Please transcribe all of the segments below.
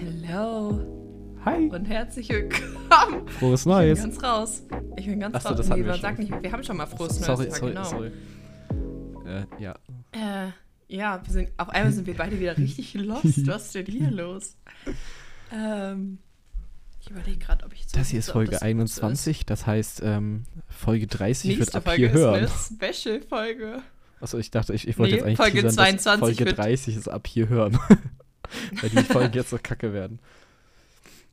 Hallo Hi. und herzlich willkommen. Frohes Ich bin Neues. ganz raus. Ich bin ganz Achso, raus. das nee, wir schon. nicht, wir haben schon mal frohes sorry, Neues. sorry, ja, genau. sorry. Äh, ja. Äh, ja, wir sind, auf einmal sind wir beide wieder richtig lost. Was ist denn hier los? Ähm, ich überlege gerade, ob ich so Das hier ist Folge das 21, das heißt, ähm, Folge 30 wird Nächste ab Folge hier hören. ist eine Special-Folge. Achso, ich dachte, ich, ich wollte Nee, jetzt eigentlich Folge teasern, 22 dass Folge wird- 30 ist ab hier hören. Weil die Folgen jetzt so kacke werden.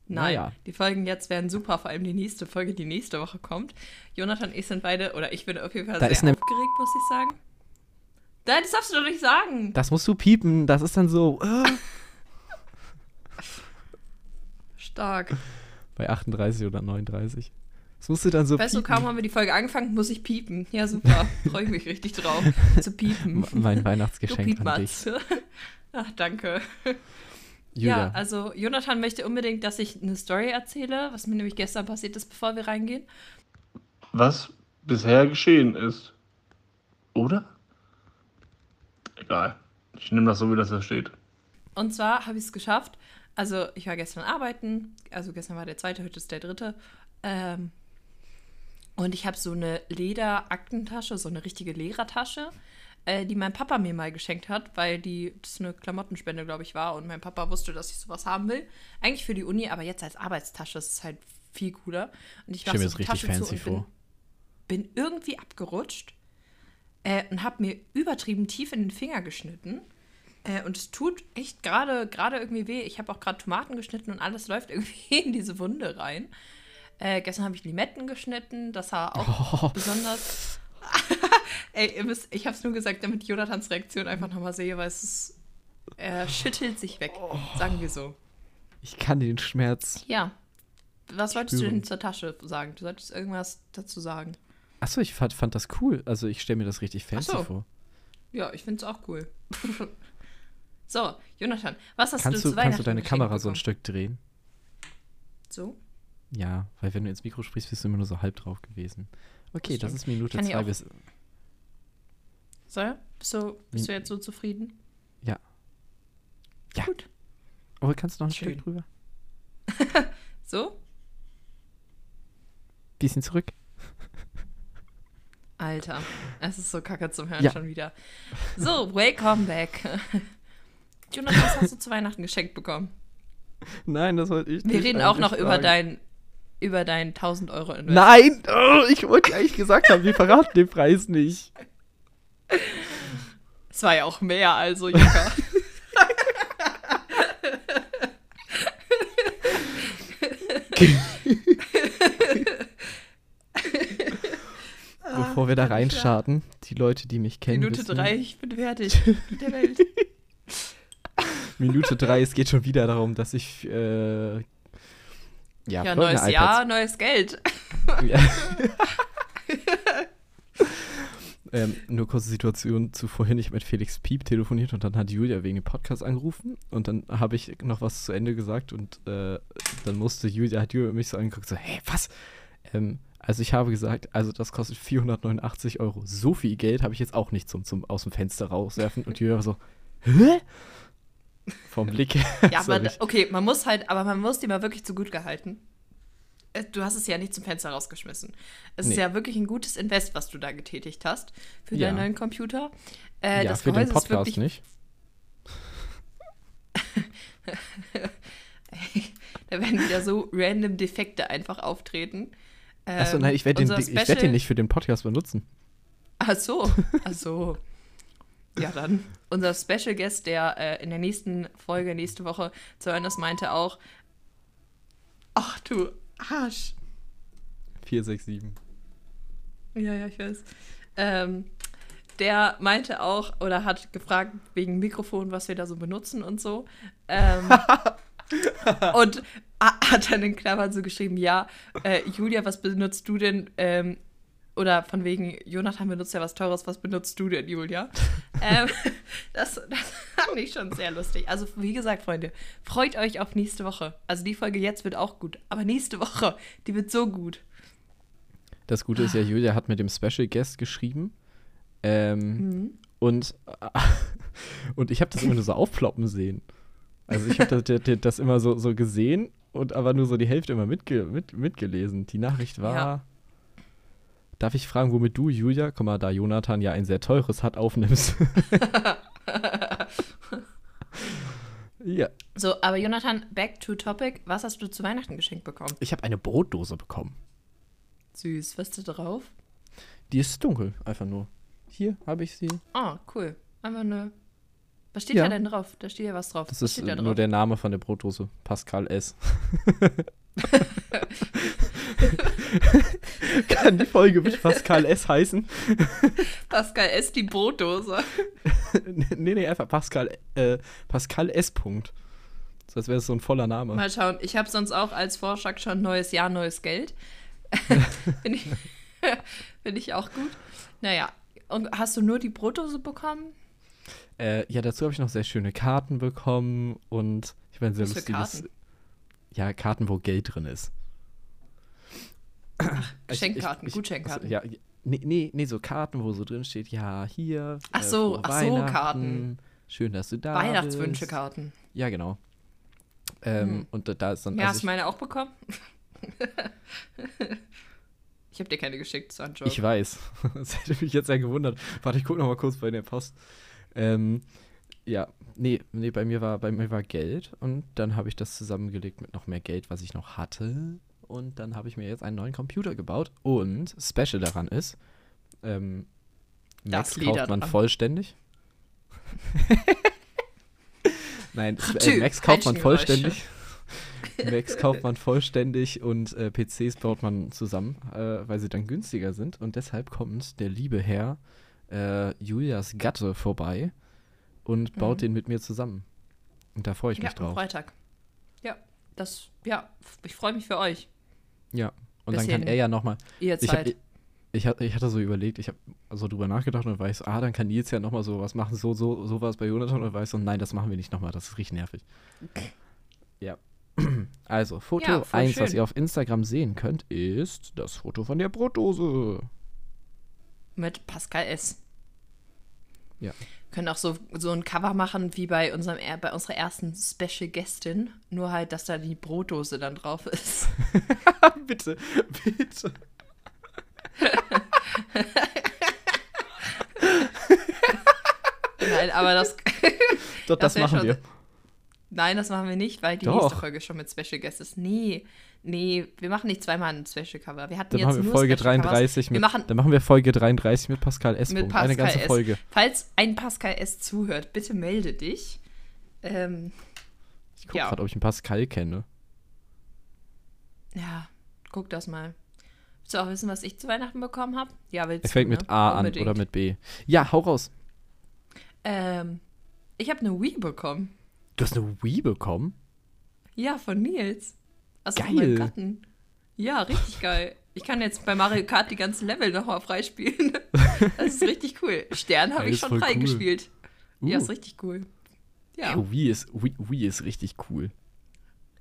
Nein, Naja. die Folgen jetzt werden super, vor allem die nächste Folge, die nächste Woche kommt. Jonathan und ich sind beide, oder ich bin auf jeden Fall Da sehr ist aufgeregt, muss ich sagen. Nein, das darfst du doch nicht sagen. Das musst du piepen, das ist dann so äh, Stark. bei 38 oder 39. Das musst du dann so Weißt du, piepen. kaum haben wir die Folge angefangen, muss ich piepen. Ja, super. Freue ich mich richtig drauf, zu piepen. Mein Du Weihnachtsgeschenk an dich. Ach, danke. Julia, Ja, also Jonathan möchte unbedingt, dass ich eine Story erzähle, was mir nämlich gestern passiert ist, bevor wir reingehen. was bisher geschehen ist. Oder? Egal. Ich nehme das so, wie das da steht. Und zwar habe ich es geschafft. Also, ich war gestern arbeiten. Also, gestern war der zweite, heute ist der dritte. Ähm, und ich habe so eine Leder-Aktentasche, so eine richtige Lehrertasche, äh, die mein Papa mir mal geschenkt hat, weil die, das eine Klamottenspende, glaube ich, war. Und mein Papa wusste, dass ich sowas haben will. Eigentlich für die Uni, aber jetzt als Arbeitstasche. Das ist halt viel cooler. Und ich mir so richtig Tasche zu fancy und bin bin irgendwie abgerutscht äh, und habe mir übertrieben tief in den Finger geschnitten. Äh, und es tut echt gerade gerade irgendwie weh. Ich habe auch gerade Tomaten geschnitten und alles läuft irgendwie in diese Wunde rein. Äh, gestern habe ich Limetten geschnitten. Das war auch Oh, besonders. Ey, ihr müsst, ich habe es nur gesagt, damit ich Jonathans Reaktion einfach nochmal sehe, weil es ist, er schüttelt sich weg. Sagen wir so. ich kann den Schmerz. Ja. Was wolltest du Spüren. denn zur Tasche sagen? Du solltest irgendwas dazu sagen. Achso, ich fand, fand das cool. Also ich stelle mir das richtig fancy so. vor. Ja, ich finde es auch cool. so, Jonathan, was hast Kannst du zu kannst du deine Kamera so ein bekommen? Stück drehen? So? Ja, weil wenn du ins Mikro sprichst, bist du immer nur so halb drauf gewesen. Okay, Das das, ist Minute zwei bis. So? Bist du, bist du Min- jetzt so zufrieden? Ja. Ja. Gut. Oh, kannst du noch ein Schön. Stück drüber? So? Bisschen zurück. Alter, es ist so kacke zum Hören Ja. schon wieder. So, welcome back. Jonathan, was hast du zu Weihnachten geschenkt bekommen? Nein, das wollte ich Wir nicht reden auch noch eigentlich über fragen. dein, über dein 1000 Euro Invest. Nein! Oh, ich wollte ja eigentlich gesagt haben, wir verraten den Preis nicht. Es war ja auch mehr, also Jaka. Bevor wir da reinstarten, die Leute, die mich kennen. Minute wissen, drei, ich bin fertig mit der Welt. Minute drei, es geht schon wieder darum, dass ich. Äh, ja, Ja, neues iPads- Jahr, neues Geld. Ja. ähm, nur kurze Situation zu vorhin. Ich habe mit Felix Piep telefoniert und dann hat Julia wegen dem Podcast angerufen und dann habe ich noch was zu Ende gesagt und äh, dann musste Julia, hat Julia mich so angeguckt, so, hey, was? Ähm, also ich habe gesagt, also das kostet 489 Euro. So viel Geld habe ich jetzt auch nicht zum, zum aus dem Fenster rauswerfen. Und Julia war so, hä? Vom Blick her. Ja, richtig- okay, man muss halt, aber man muss die mal wirklich zu gut gehalten. Äh, Du hast es ja nicht zum Fenster rausgeschmissen. Es ist Nee. ja wirklich ein gutes Invest, was du da getätigt hast für Ja. deinen neuen Computer. Äh, ja, das für den Gehäuse ist Podcast wirklich, nicht. Da werden wieder so random Defekte einfach auftreten. Achso, Ähm, nein, ich werde den, unser ich werd den nicht für den Podcast benutzen. Ach so, ach so. Ja, dann. Unser Special Guest, der äh, in der nächsten Folge, nächste Woche zu hören ist, meinte auch: Ach du Arsch. 467. Ja, ja, ich weiß. Ähm, der meinte auch oder hat gefragt wegen Mikrofon, was wir da so benutzen und so. Ähm, und hat dann in Klammern so geschrieben, ja, äh, Julia, was benutzt du denn? Ähm, oder von wegen, Jonathan benutzt ja was Teures, was benutzt du denn, Julia? ähm, das, das fand ich schon sehr lustig. Also, wie gesagt, Freunde, freut euch auf nächste Woche. Also, die Folge jetzt wird auch gut. Aber nächste Woche, die wird so gut. Das Gute ist ja, Julia hat mit dem Special Guest geschrieben. Ähm, Mhm. und, und ich habe das immer nur so aufploppen sehen. Also ich habe das, das, das immer so, so gesehen und aber nur so die Hälfte immer mitge mit, mitgelesen. Die Nachricht war. Ja. Darf ich fragen, womit du, Julia, komm mal, da Jonathan ja ein sehr teures hat, aufnimmst? ja. So, aber Jonathan, back to topic. Was hast du zu Weihnachten geschenkt bekommen? Ich habe eine Brotdose bekommen. Süß. Was ist da drauf? Die ist dunkel, einfach nur. Hier habe ich sie. Ah, cool. Einfach eine. Was steht Ja. da denn drauf? Da steht ja was drauf. Das was ist da drauf? nur der Name von der Brotdose. Pascal S. Kann die Folge mit Pascal S heißen? Pascal S. die Brotdose. nee, nee, einfach Pascal, äh, Pascal S. Punkt. So, als wäre es so ein voller Name. Mal schauen. Ich habe sonst auch als Vorschlag schon neues Jahr, neues Geld. Finde ich, find ich auch gut. Naja. Und hast du nur die Brotdose bekommen? Äh, ja, dazu habe ich noch sehr schöne Karten bekommen und ich ein sehr lustiges. Ja, Karten, wo Geld drin ist. Geschenkkarten, Gutscheinkarten. Also, ja, nee, nee, nee, so Karten, wo so drin steht, ja, hier. Ach so, frohe ach so, Karten. Schön, dass du da Weihnachtswünsche-Karten. Ja, genau. Ähm, Hm. Und da- da ist dann. Ja, also hast ich, du meine auch bekommen? ich habe dir keine geschickt, Joke. Ich weiß. Das hätte mich jetzt sehr gewundert. Warte, ich gucke noch mal kurz bei der Post. Ähm, ja, nee, nee, bei mir war bei mir war Geld und dann habe ich das zusammengelegt mit noch mehr Geld, was ich noch hatte. Und dann habe ich mir jetzt einen neuen Computer gebaut. Und Special daran ist, ähm, Max Das Leder kauft man vollständig. Nein, äh, Max kauft man vollständig. Macs kauft man vollständig und äh, PCs baut man zusammen, äh, weil sie dann günstiger sind. Und deshalb kommt der liebe Herr äh, Julias Gatte vorbei und baut Mhm. den mit mir zusammen. Und da freue ich ja, mich am drauf. Freitag. Ja, das, ja, ich freue mich für euch. Ja. Und dann kann Bisschen er ja nochmal. Ihr Ich, Zeit. ich, ich, ich hatte so überlegt, ich habe so drüber nachgedacht und weiß, ah, dann kann Nils ja nochmal so was machen, so, so, sowas bei Jonathan und weiß so, nein, das machen wir nicht nochmal, das ist richtig nervig. Ja. Also, Foto Ja, voll 1, was schön. ihr auf Instagram sehen könnt, ist das Foto von der Brotdose. Mit Pascal S. Ja. Können auch so, so ein Cover machen wie bei, unserem, er- bei unserer ersten Special Gästin. Nur halt, dass da die Brotdose dann drauf ist. bitte, bitte. Nein, aber das. Doch, das, Das machen schon- wir. Nein, das machen wir nicht, weil die Doch. nächste Folge schon mit Special Guest ist. Nee, nee, wir machen nicht zweimal ein Special Cover. Wir hatten Dann jetzt machen wir nur Folge Special Covers. 33 Wir mit, machen dann machen wir Folge 33 mit Pascal S. mit. Pascal Eine ganze S. Folge. Falls ein Pascal S zuhört, bitte melde dich. Ähm, Ich gucke Ja. gerade, ob ich einen Pascal kenne. ja, guck das mal. Willst du auch wissen, was ich zu Weihnachten bekommen habe? Ja, willst Er fängt du, mit ne? A an Unbedingt. oder mit B. Ja, hau raus. Ähm, ich habe eine Wii bekommen. Du hast eine Wii bekommen? Ja, von Nils. Also Geil. meinem Gatten. Ja, richtig geil. Ich kann jetzt bei Mario Kart die ganzen Level nochmal freispielen. Das ist richtig cool. Stern habe ich ist schon voll cool. freigespielt. Ja, Uh. ist richtig cool. Ja, Ja. Wii, ist, Wii, Wii ist richtig cool.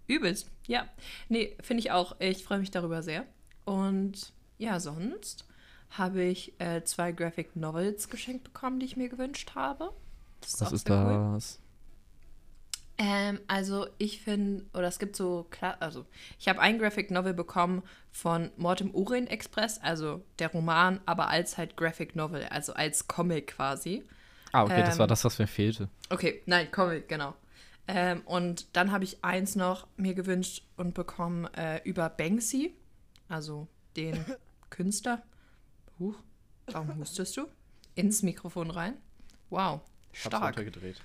übelst. Ja. Nee, finde ich auch. Ich freue mich darüber sehr. Und ja, sonst habe ich äh, zwei Graphic Novels geschenkt bekommen, die ich mir gewünscht habe. Das Was auch ist sehr cool. Das? Ähm, also ich finde, oder es gibt so, klar, also ich habe ein Graphic Novel bekommen von Mortem Orient Express, also der Roman, aber als halt Graphic Novel, also als Comic quasi. Ah, okay, das Ähm, war das, was mir fehlte. Okay, nein, Comic, genau. Ähm, und dann habe ich eins noch mir gewünscht und bekommen äh, über Banksy, also den Künstler. Huch, warum hustest du? Ins Mikrofon rein. Wow, stark. runtergedreht.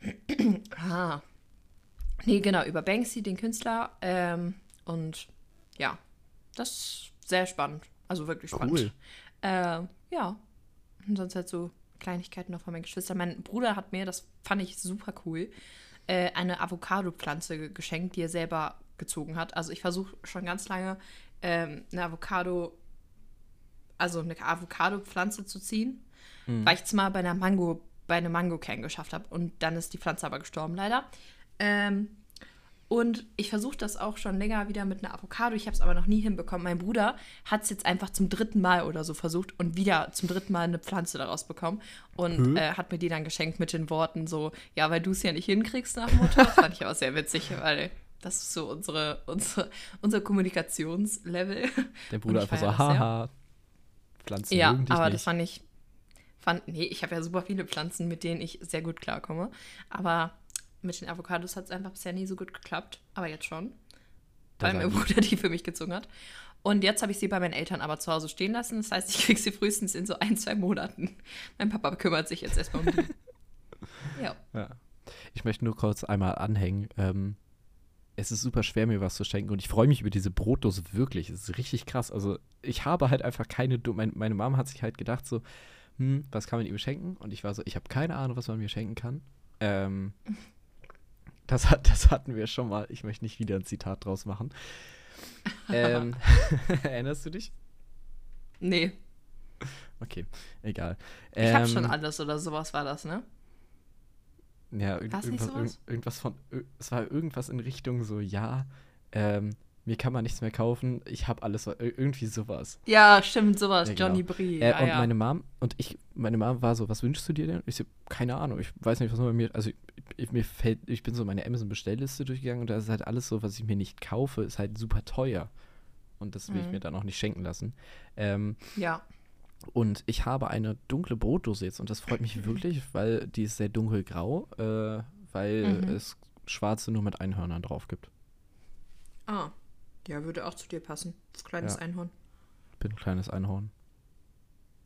Ah. Nee, genau, über Banksy, den Künstler. Ähm, und ja, das ist sehr spannend. Also wirklich spannend. Cool. Ähm, ja. Und sonst halt so Kleinigkeiten noch von meinen Geschwistern. Mein Bruder hat mir, das fand ich super cool, äh, eine Avocado-Pflanze ge- geschenkt, die er selber gezogen hat. Also ich versuche schon ganz lange ähm, eine Avocado, also eine Avocado-Pflanze zu ziehen, weil ich es mal bei einer Mango, bei einem Mango-Kern geschafft habe. Und dann ist die Pflanze aber gestorben, leider. Ähm, Und ich versuche das auch schon länger wieder mit einer Avocado. Ich habe es aber noch nie hinbekommen. Mein Bruder hat es jetzt einfach zum dritten Mal oder so versucht und wieder zum dritten Mal eine Pflanze daraus bekommen. Und äh, hat mir die dann geschenkt mit den Worten so, ja, weil du es ja nicht hinkriegst nach Mutter. Das fand ich aber sehr witzig, weil das ist so unsere, unsere, unser Kommunikationslevel. Der Bruder einfach so, haha, Pflanzen Ja, aber nicht. das fand ich. Fand, nee, ich habe ja super viele Pflanzen, mit denen ich sehr gut klarkomme. Aber mit den Avocados hat es einfach bisher nie so gut geklappt. Aber jetzt schon. Weil mein Bruder die für mich gezogen hat. Und jetzt habe ich sie bei meinen Eltern aber zu Hause stehen lassen. Das heißt, ich kriege sie frühestens in so ein, zwei Monaten. Mein Papa kümmert sich jetzt erstmal um die. ja. Ja. Ich möchte nur kurz einmal anhängen. Ähm, es ist super schwer, mir was zu schenken und ich freue mich über diese Brotdose wirklich. Es ist richtig krass. Also, ich habe halt einfach keine. Du mein, meine Mom hat sich halt gedacht, so, hm, was kann man ihm schenken? Und ich war so, ich habe keine Ahnung, was man mir schenken kann. Ähm, das, hat, das hatten wir schon mal. Ich möchte nicht wieder ein Zitat draus machen. ähm, erinnerst du dich? Nee, Okay, egal. ich habe Ähm, schon alles oder sowas war das, ne? Ja, irgendwas, irgendwas von, es war irgendwas in Richtung so, ja, ähm, mir kann man nichts mehr kaufen, ich habe alles, ir- irgendwie sowas. Ja, stimmt, sowas. Ja, genau. Johnny Brie. Äh, ja, und ja. meine Mom, und ich, meine Mom war so, was wünschst du dir denn? Ich so, keine Ahnung, ich weiß nicht, was bei mir, also ich, ich, mir fällt, ich bin so meine Amazon-Bestellliste durchgegangen und da ist halt alles so, was ich mir nicht kaufe, ist halt super teuer. Und das will ich Mhm. mir dann auch nicht schenken lassen. Ähm, ja. und ich habe eine dunkle Brotdose jetzt und das freut mich wirklich, weil die ist sehr dunkelgrau, äh, weil Mhm. es schwarze nur mit Einhörnern drauf gibt. Ah. Ja, würde auch zu dir passen. Das kleines Ja. Einhorn. Ich bin ein kleines Einhorn.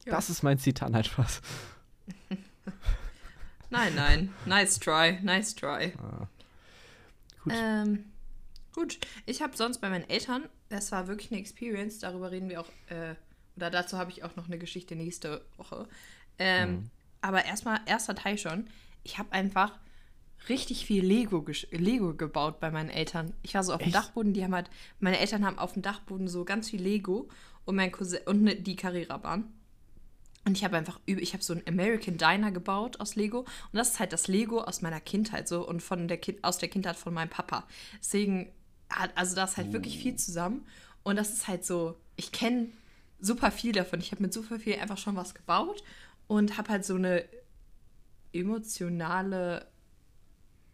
Ja. Das ist mein Zitat, nein, Spaß. Nein, nein. Nice try, nice try. Ah. Gut. Ähm, gut. Ich habe sonst bei meinen Eltern, das war wirklich eine Experience, darüber reden wir auch, äh, oder dazu habe ich auch noch eine Geschichte nächste Woche. Ähm, Mhm. Aber erstmal, erster Teil schon. Ich habe einfach richtig viel Lego, Lego gebaut bei meinen Eltern. Ich war so auf dem Echt? Dachboden, die haben halt, meine Eltern haben auf dem Dachboden so ganz viel Lego und mein Cousin, und ne, die Carrera-Bahn. Und ich habe einfach, ich habe so einen American Diner gebaut aus Lego. Und das ist halt das Lego aus meiner Kindheit so und von der kind, aus der Kindheit von meinem Papa. Deswegen hat, also da ist halt wirklich viel zusammen. Und das ist halt so, ich kenne super viel davon. Ich habe mit super viel einfach schon was gebaut und habe halt so eine emotionale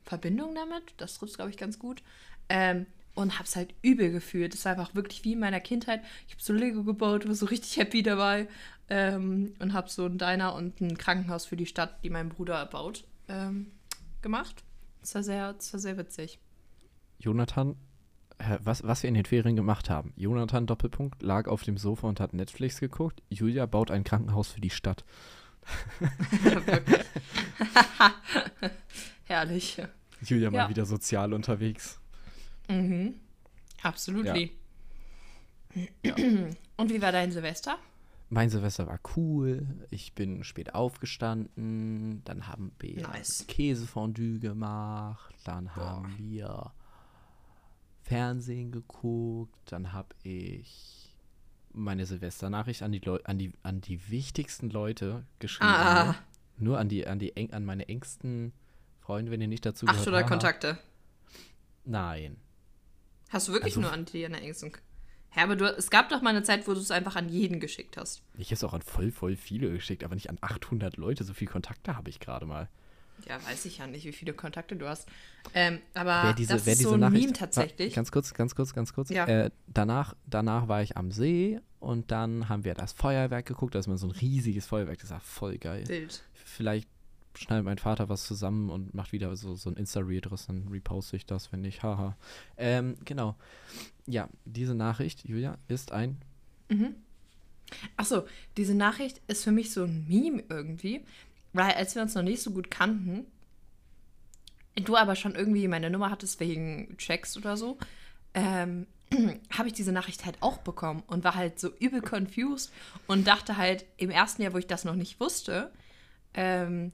Verbindung damit. Das trifft glaube ich, ganz gut. Ähm, und habe es halt übel gefühlt. Es war einfach wirklich wie in meiner Kindheit. Ich habe so Lego gebaut, war so richtig happy dabei. Ähm, und habe so ein Diner und ein Krankenhaus für die Stadt, die mein Bruder baut, ähm, gemacht. Das war, sehr, das war sehr witzig. Jonathan, was, was wir in den Ferien gemacht haben. Jonathan, Doppelpunkt, lag auf dem Sofa und hat Netflix geguckt. Julia baut ein Krankenhaus für die Stadt. Wirklich. Herrlich. Julia mal Ja. wieder sozial unterwegs. Mhm. Absolut. Und wie war dein Silvester? Mein Silvester war cool. Ich bin spät aufgestanden. Dann haben wir Nice. Käsefondue gemacht. Dann haben wir Fernsehen geguckt. Dann habe ich meine Silvesternachricht an die, Leu an, die, an die wichtigsten Leute geschrieben. Ah. Nur, an, die, an, die an meine engsten Freunde, wenn ihr nicht dazu Ach, gehört. oder. Kontakte. Nein. Hast du wirklich Also- nur an die deine Ängsten? Ja, aber du, es gab doch mal eine Zeit, wo du es einfach an jeden geschickt hast. Ich habe es auch an voll, voll viele geschickt, aber nicht an 800 Leute. So viele Kontakte habe ich gerade mal. Ja, weiß ich ja nicht, wie viele Kontakte du hast. Ähm, aber wer diese, das wer ist diese so ein Nachricht, Meme tatsächlich. Ganz kurz, ganz kurz, ganz kurz. Ja. Äh, danach, danach war ich am See und dann haben wir das Feuerwerk geguckt. Da ist mal so ein riesiges Feuerwerk. Das war voll geil. Wild. Vielleicht schneidet mein Vater was zusammen und macht wieder so, so ein Insta-Reel. Dann reposte ich das, wenn nicht. Haha. Ähm, genau. Ja, diese Nachricht, Julia, ist ein. Achso, diese Nachricht ist für mich so ein Meme irgendwie, weil als wir uns noch nicht so gut kannten, du aber schon irgendwie meine Nummer hattest wegen Checks oder so, ähm, habe ich diese Nachricht halt auch bekommen und war halt so übel confused und dachte halt im ersten Jahr, wo ich das noch nicht wusste, ähm,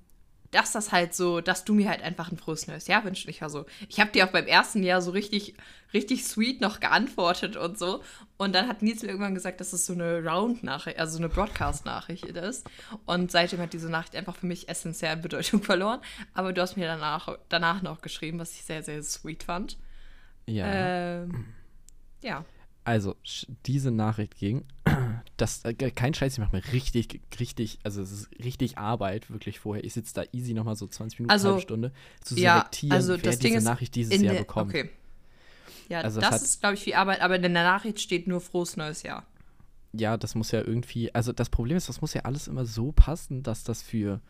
dass das halt so, dass du mir halt einfach ein frohes neues Jahr wünschst. Ich war so, ich habe dir auch beim ersten Jahr so richtig, richtig sweet noch geantwortet und so. Und dann hat Nils mir irgendwann gesagt, dass es so eine Round-Nachricht, also so eine Broadcast-Nachricht ist. Und seitdem hat diese Nachricht einfach für mich essentiell an Bedeutung verloren. Aber du hast mir danach, danach noch geschrieben, was ich sehr, sehr sweet fand. Ja. Ähm, ja. Also, diese Nachricht ging. Das, äh, kein Scheiß, ich mache mir richtig, richtig, also es ist richtig Arbeit, wirklich vorher. Ich sitze da easy nochmal so 20 Minuten, Also, halbe Stunde, zu ja, selektieren, also wer das diese Nachricht dieses Jahr der, bekommt. Okay. Ja, Also es das hat- ist, glaube ich, viel Arbeit, aber in der Nachricht steht nur frohes neues Jahr. Ja, das muss ja irgendwie, also das Problem ist, das muss ja alles immer so passen, dass das für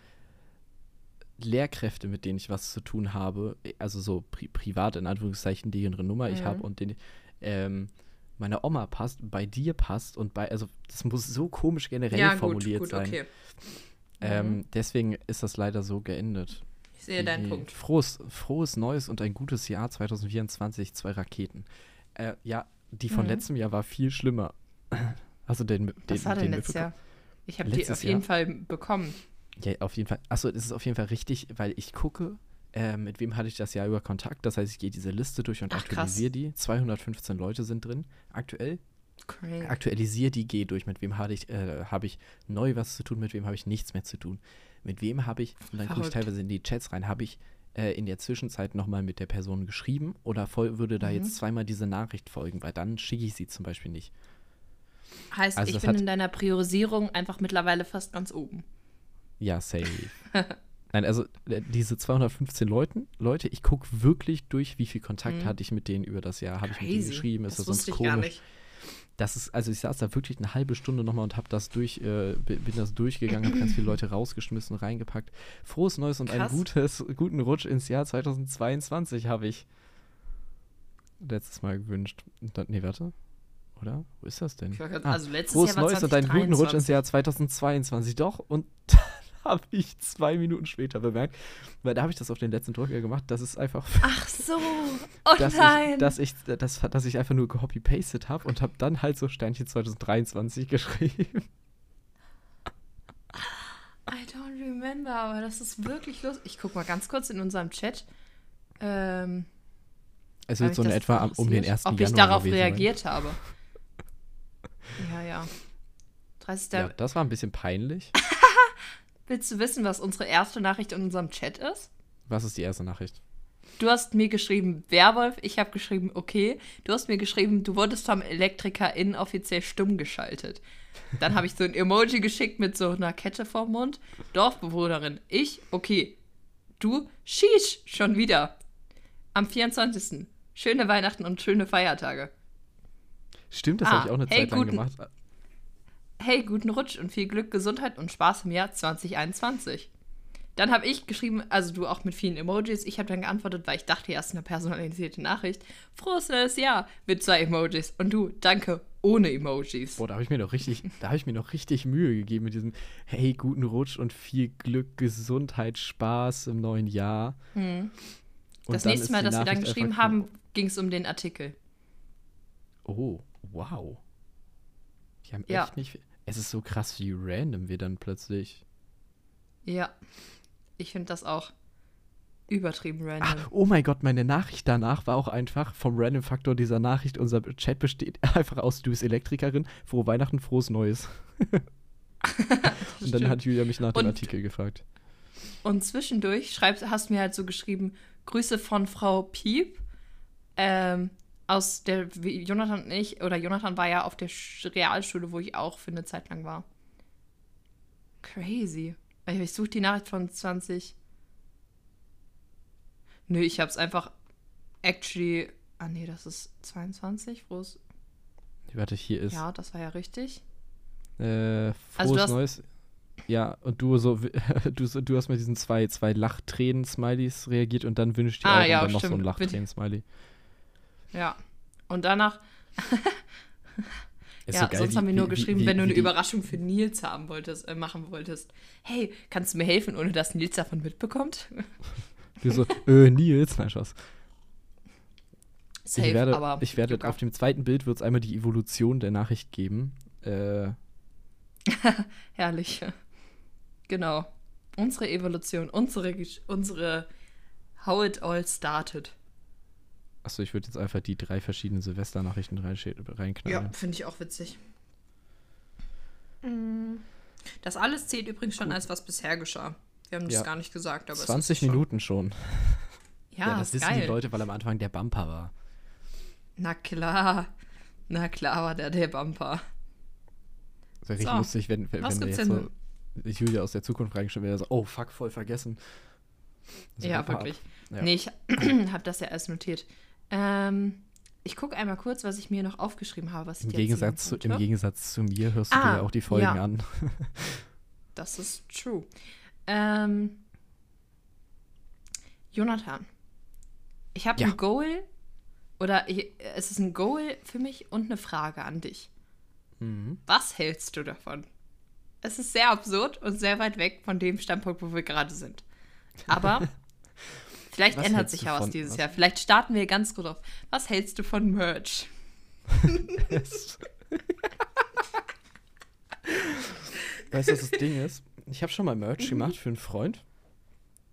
Lehrkräfte, mit denen ich was zu tun habe, also so pri privat in Anführungszeichen, die ihre Nummer ich Mhm. habe und den, ähm, meine Oma passt, bei dir passt und bei, also das muss so komisch generell ja, gut, formuliert gut, sein. okay. Ähm, deswegen ist das leider so geendet. Ich sehe deinen Die- Punkt. Frohes, frohes Neues und ein gutes Jahr 2024, zwei Raketen. Äh, ja, die von Mhm. letztem Jahr war viel schlimmer. Also den, den, Was war denn den letztes mitbekommen? Jahr? Ich habe die Letztes auf jeden Jahr? Fall bekommen. Ja, auf jeden Fall. Achso, das ist auf jeden Fall richtig, weil ich gucke, äh, mit wem hatte ich das Jahr über Kontakt. Das heißt, ich gehe diese Liste durch und Ach, krass. aktualisiere die. 215 Leute sind drin, aktuell. Crazy. Aktualisiere die, gehe durch. Mit wem habe ich, äh, habe ich neu was zu tun, mit wem habe ich nichts mehr zu tun. Mit wem habe ich, und dann gucke ich teilweise in die Chats rein, habe ich äh, in der Zwischenzeit nochmal mit der Person geschrieben oder voll, würde da Mhm. jetzt zweimal diese Nachricht folgen, weil dann schicke ich sie zum Beispiel nicht. Heißt, Also ich bin in deiner Priorisierung einfach mittlerweile fast ganz oben. Ja, safe. Nein, also äh, diese 215 Leuten, Leute, ich gucke wirklich durch, wie viel Kontakt Mhm. hatte ich mit denen über das Jahr. Habe ich mit denen geschrieben? Ist das, das sonst komisch? Das ist, also ich saß da wirklich eine halbe Stunde nochmal und habe das durch, äh, bi- bin das durchgegangen, habe ganz viele Leute rausgeschmissen, reingepackt. Frohes Neues und einen Krass. gutes, guten Rutsch ins Jahr 2022 habe ich letztes Mal gewünscht. Dann, nee, warte. Oder? Wo ist das denn? Ah, also letztes Frohes Jahr war Neues und einen guten Rutsch ins 2023. Jahr 2022. Doch, und habe ich zwei Minuten später bemerkt, weil da habe ich das auf den letzten Drücker gemacht, dass es einfach, Ach so. Oh dass, nein. ich, dass, ich, dass, dass ich einfach nur gecopy-pasted habe und habe dann halt so Sternchen 2023 geschrieben. I don't remember, aber das ist wirklich lustig. Ich guck mal ganz kurz in unserem Chat. Ähm, Es wird so in etwa um den passiert? 1. Ob Januar ich darauf reagiert habe. Ja, ja. 30. Ja, das war ein bisschen peinlich. Willst du wissen, was unsere erste Nachricht in unserem Chat ist? Was ist die erste Nachricht? Du hast mir geschrieben, Werwolf. Ich habe geschrieben, okay. Du hast mir geschrieben, du wurdest vom Elektriker inoffiziell stumm geschaltet. Dann habe ich so ein Emoji geschickt mit so einer Kette vorm Mund. Dorfbewohnerin. Ich, okay. Du, Shish, schon wieder. Am 24. Schöne Weihnachten und schöne Feiertage. Stimmt, das Ah, habe ich auch eine hey, Zeit lang guten- gemacht. Hey, guten Rutsch und viel Glück, Gesundheit und Spaß im Jahr 2021. Dann habe ich geschrieben, also du auch mit vielen Emojis. Ich habe dann geantwortet, weil ich dachte, erst eine personalisierte Nachricht. Frohes neues Jahr mit zwei Emojis. Und du, danke, ohne Emojis. Boah, da habe ich mir noch richtig, da habe ich mir noch richtig Mühe gegeben mit diesem Hey, guten Rutsch und viel Glück, Gesundheit, Spaß im neuen Jahr. Und das nächste Mal, dass wir dann geschrieben haben, ging es um den Artikel. Oh, wow. Die haben Ja. echt nicht. Es ist so krass, wie random wir dann plötzlich. Ja, ich finde das auch übertrieben Ah, random. oh mein Gott, meine Nachricht danach war auch einfach vom Random-Faktor dieser Nachricht. Unser Chat besteht einfach aus, du bist Elektrikerin, frohe Weihnachten, frohes Neues. Und dann hat Julia mich nach dem Und- Artikel gefragt. Und zwischendurch schreibst, hast du mir halt so geschrieben, Grüße von Frau Piep. Ähm, aus der, wie Jonathan und ich, oder Jonathan war ja auf der Sch- Realschule, wo ich auch für eine Zeit lang war. Crazy. Ich, suche die Nachricht von 20. Nö, ich hab's einfach actually. Ah, nee, das ist 22. Wo ist. Warte, hier ist Ja, das war ja richtig. äh, frohes Also hast- Neues. Ja, und du so, du, so- du hast mit diesen zwei, zwei Lachtränen-Smileys reagiert und dann wünscht ihr Ah, auch ja, dann noch so ein. Lachtränen-Smiley. Ja. Und danach ja, so geil, sonst wie- haben wir nur wie- geschrieben, wie- wenn du eine Überraschung für Nils haben wolltest, äh, machen wolltest. Hey, kannst du mir helfen, ohne dass Nils davon mitbekommt? Du so, äh, Nils, nein, Spaß. Safe, ich werde, aber ich werde auf dem zweiten Bild wird es einmal die Evolution der Nachricht geben. Äh, herrlich. Genau. Unsere Evolution, unsere, unsere How it all started. Achso, ich würde jetzt einfach die drei verschiedenen Silvester-Nachrichten reinknallen. finde ich auch witzig. Das alles zählt übrigens schon als was bisher geschah. Wir haben das Ja. gar nicht gesagt, aber 20 es ist schon. Minuten schon. Ja, das ist wissen geil. die Leute, weil am Anfang der Bumper war. Na klar. Na klar war der der Bumper. Das wäre richtig So, lustig, wenn, wenn, was wenn jetzt denn so Julia aus der Zukunft reingestellt wäre, so, oh fuck, voll vergessen. So ja, wirklich. ab. Ja. Nee, ich habe das ja alles notiert. Ähm, ich gucke einmal kurz, was ich mir noch aufgeschrieben habe, was ich Im, dir erzählen Gegensatz zu, Im. Gegensatz zu mir hörst du Ah, dir ja auch die Folgen ja. an. Das ist true. Ähm, Jonathan, ich habe Ja. ein Goal oder ich, es ist ein Goal für mich und eine Frage an dich. Mhm. Was hältst du davon? Es ist sehr absurd und sehr weit weg von dem Standpunkt, wo wir gerade sind. Aber vielleicht Was ändert sich ja was dieses was- Jahr. Vielleicht starten wir ganz gut auf. Was hältst du von Merch? weißt du, was das Ding ist? Ich habe schon mal Mhm. Merch gemacht für einen Freund.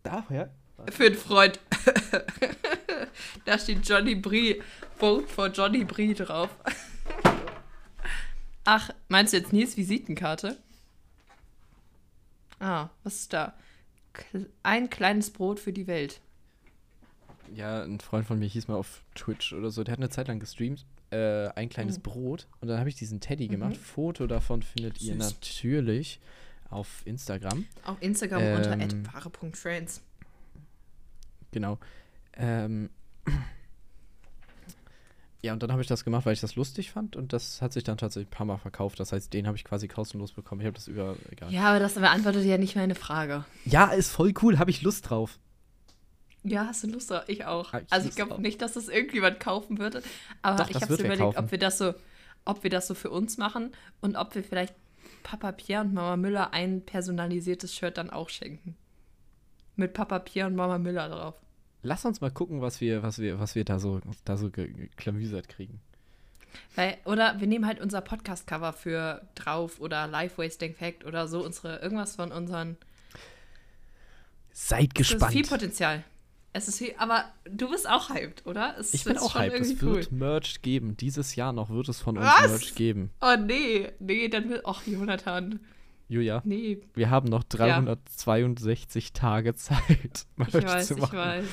Daher? Für einen Freund. da steht Johnny Brie. Vote for Johnny Brie drauf. Ach, meinst du jetzt Nils Visitenkarte? Ah, was ist da? Ein kleines Brot für die Welt. Ja, ein Freund von mir hieß mal auf Twitch oder so, der hat eine Zeit lang gestreamt, äh, ein kleines Mhm. Brot. Und dann habe ich diesen Teddy gemacht. Mhm. Foto davon findet ihr Süß. natürlich auf Instagram. Auf Instagram Ähm. unter wahre.friends. Genau. Ähm, ja, und dann habe ich das gemacht, weil ich das lustig fand. Und das hat sich dann tatsächlich ein paar Mal verkauft. Das heißt, den habe ich quasi kostenlos bekommen. Ich habe das über. Egal. Ja, aber das beantwortet ja nicht meine Frage. Ja, ist voll cool. Habe ich Lust drauf. Ja, hast du Lust drauf? Ich auch. Ich also ich glaube nicht, dass das irgendjemand kaufen würde. Aber Doch, ich habe überlegt, kaufen. ob wir das so, ob wir das so für uns machen und ob wir vielleicht Papa Pierre und Mama Müller ein personalisiertes Shirt dann auch schenken. Mit Papa Pierre und Mama Müller drauf. Lass uns mal gucken, was wir, was wir, was wir da so, da so ge- geklamüsert kriegen. Weil, oder wir nehmen halt unser Podcast-Cover für drauf oder Life Wasting Fact oder so unsere, irgendwas von unseren. Seid Das ist gespannt. viel Potenzial. Es ist viel, aber du bist auch hyped, oder? Es Ich bin auch hyped. Es wird Merch geben. Dieses Jahr noch wird es von uns Was? Merch geben. Oh nee, nee, dann will. Ach, Jonathan. Julia, Nee, wir haben noch 362 Tage Zeit, Merch ich weiß, zu ich machen. weiß.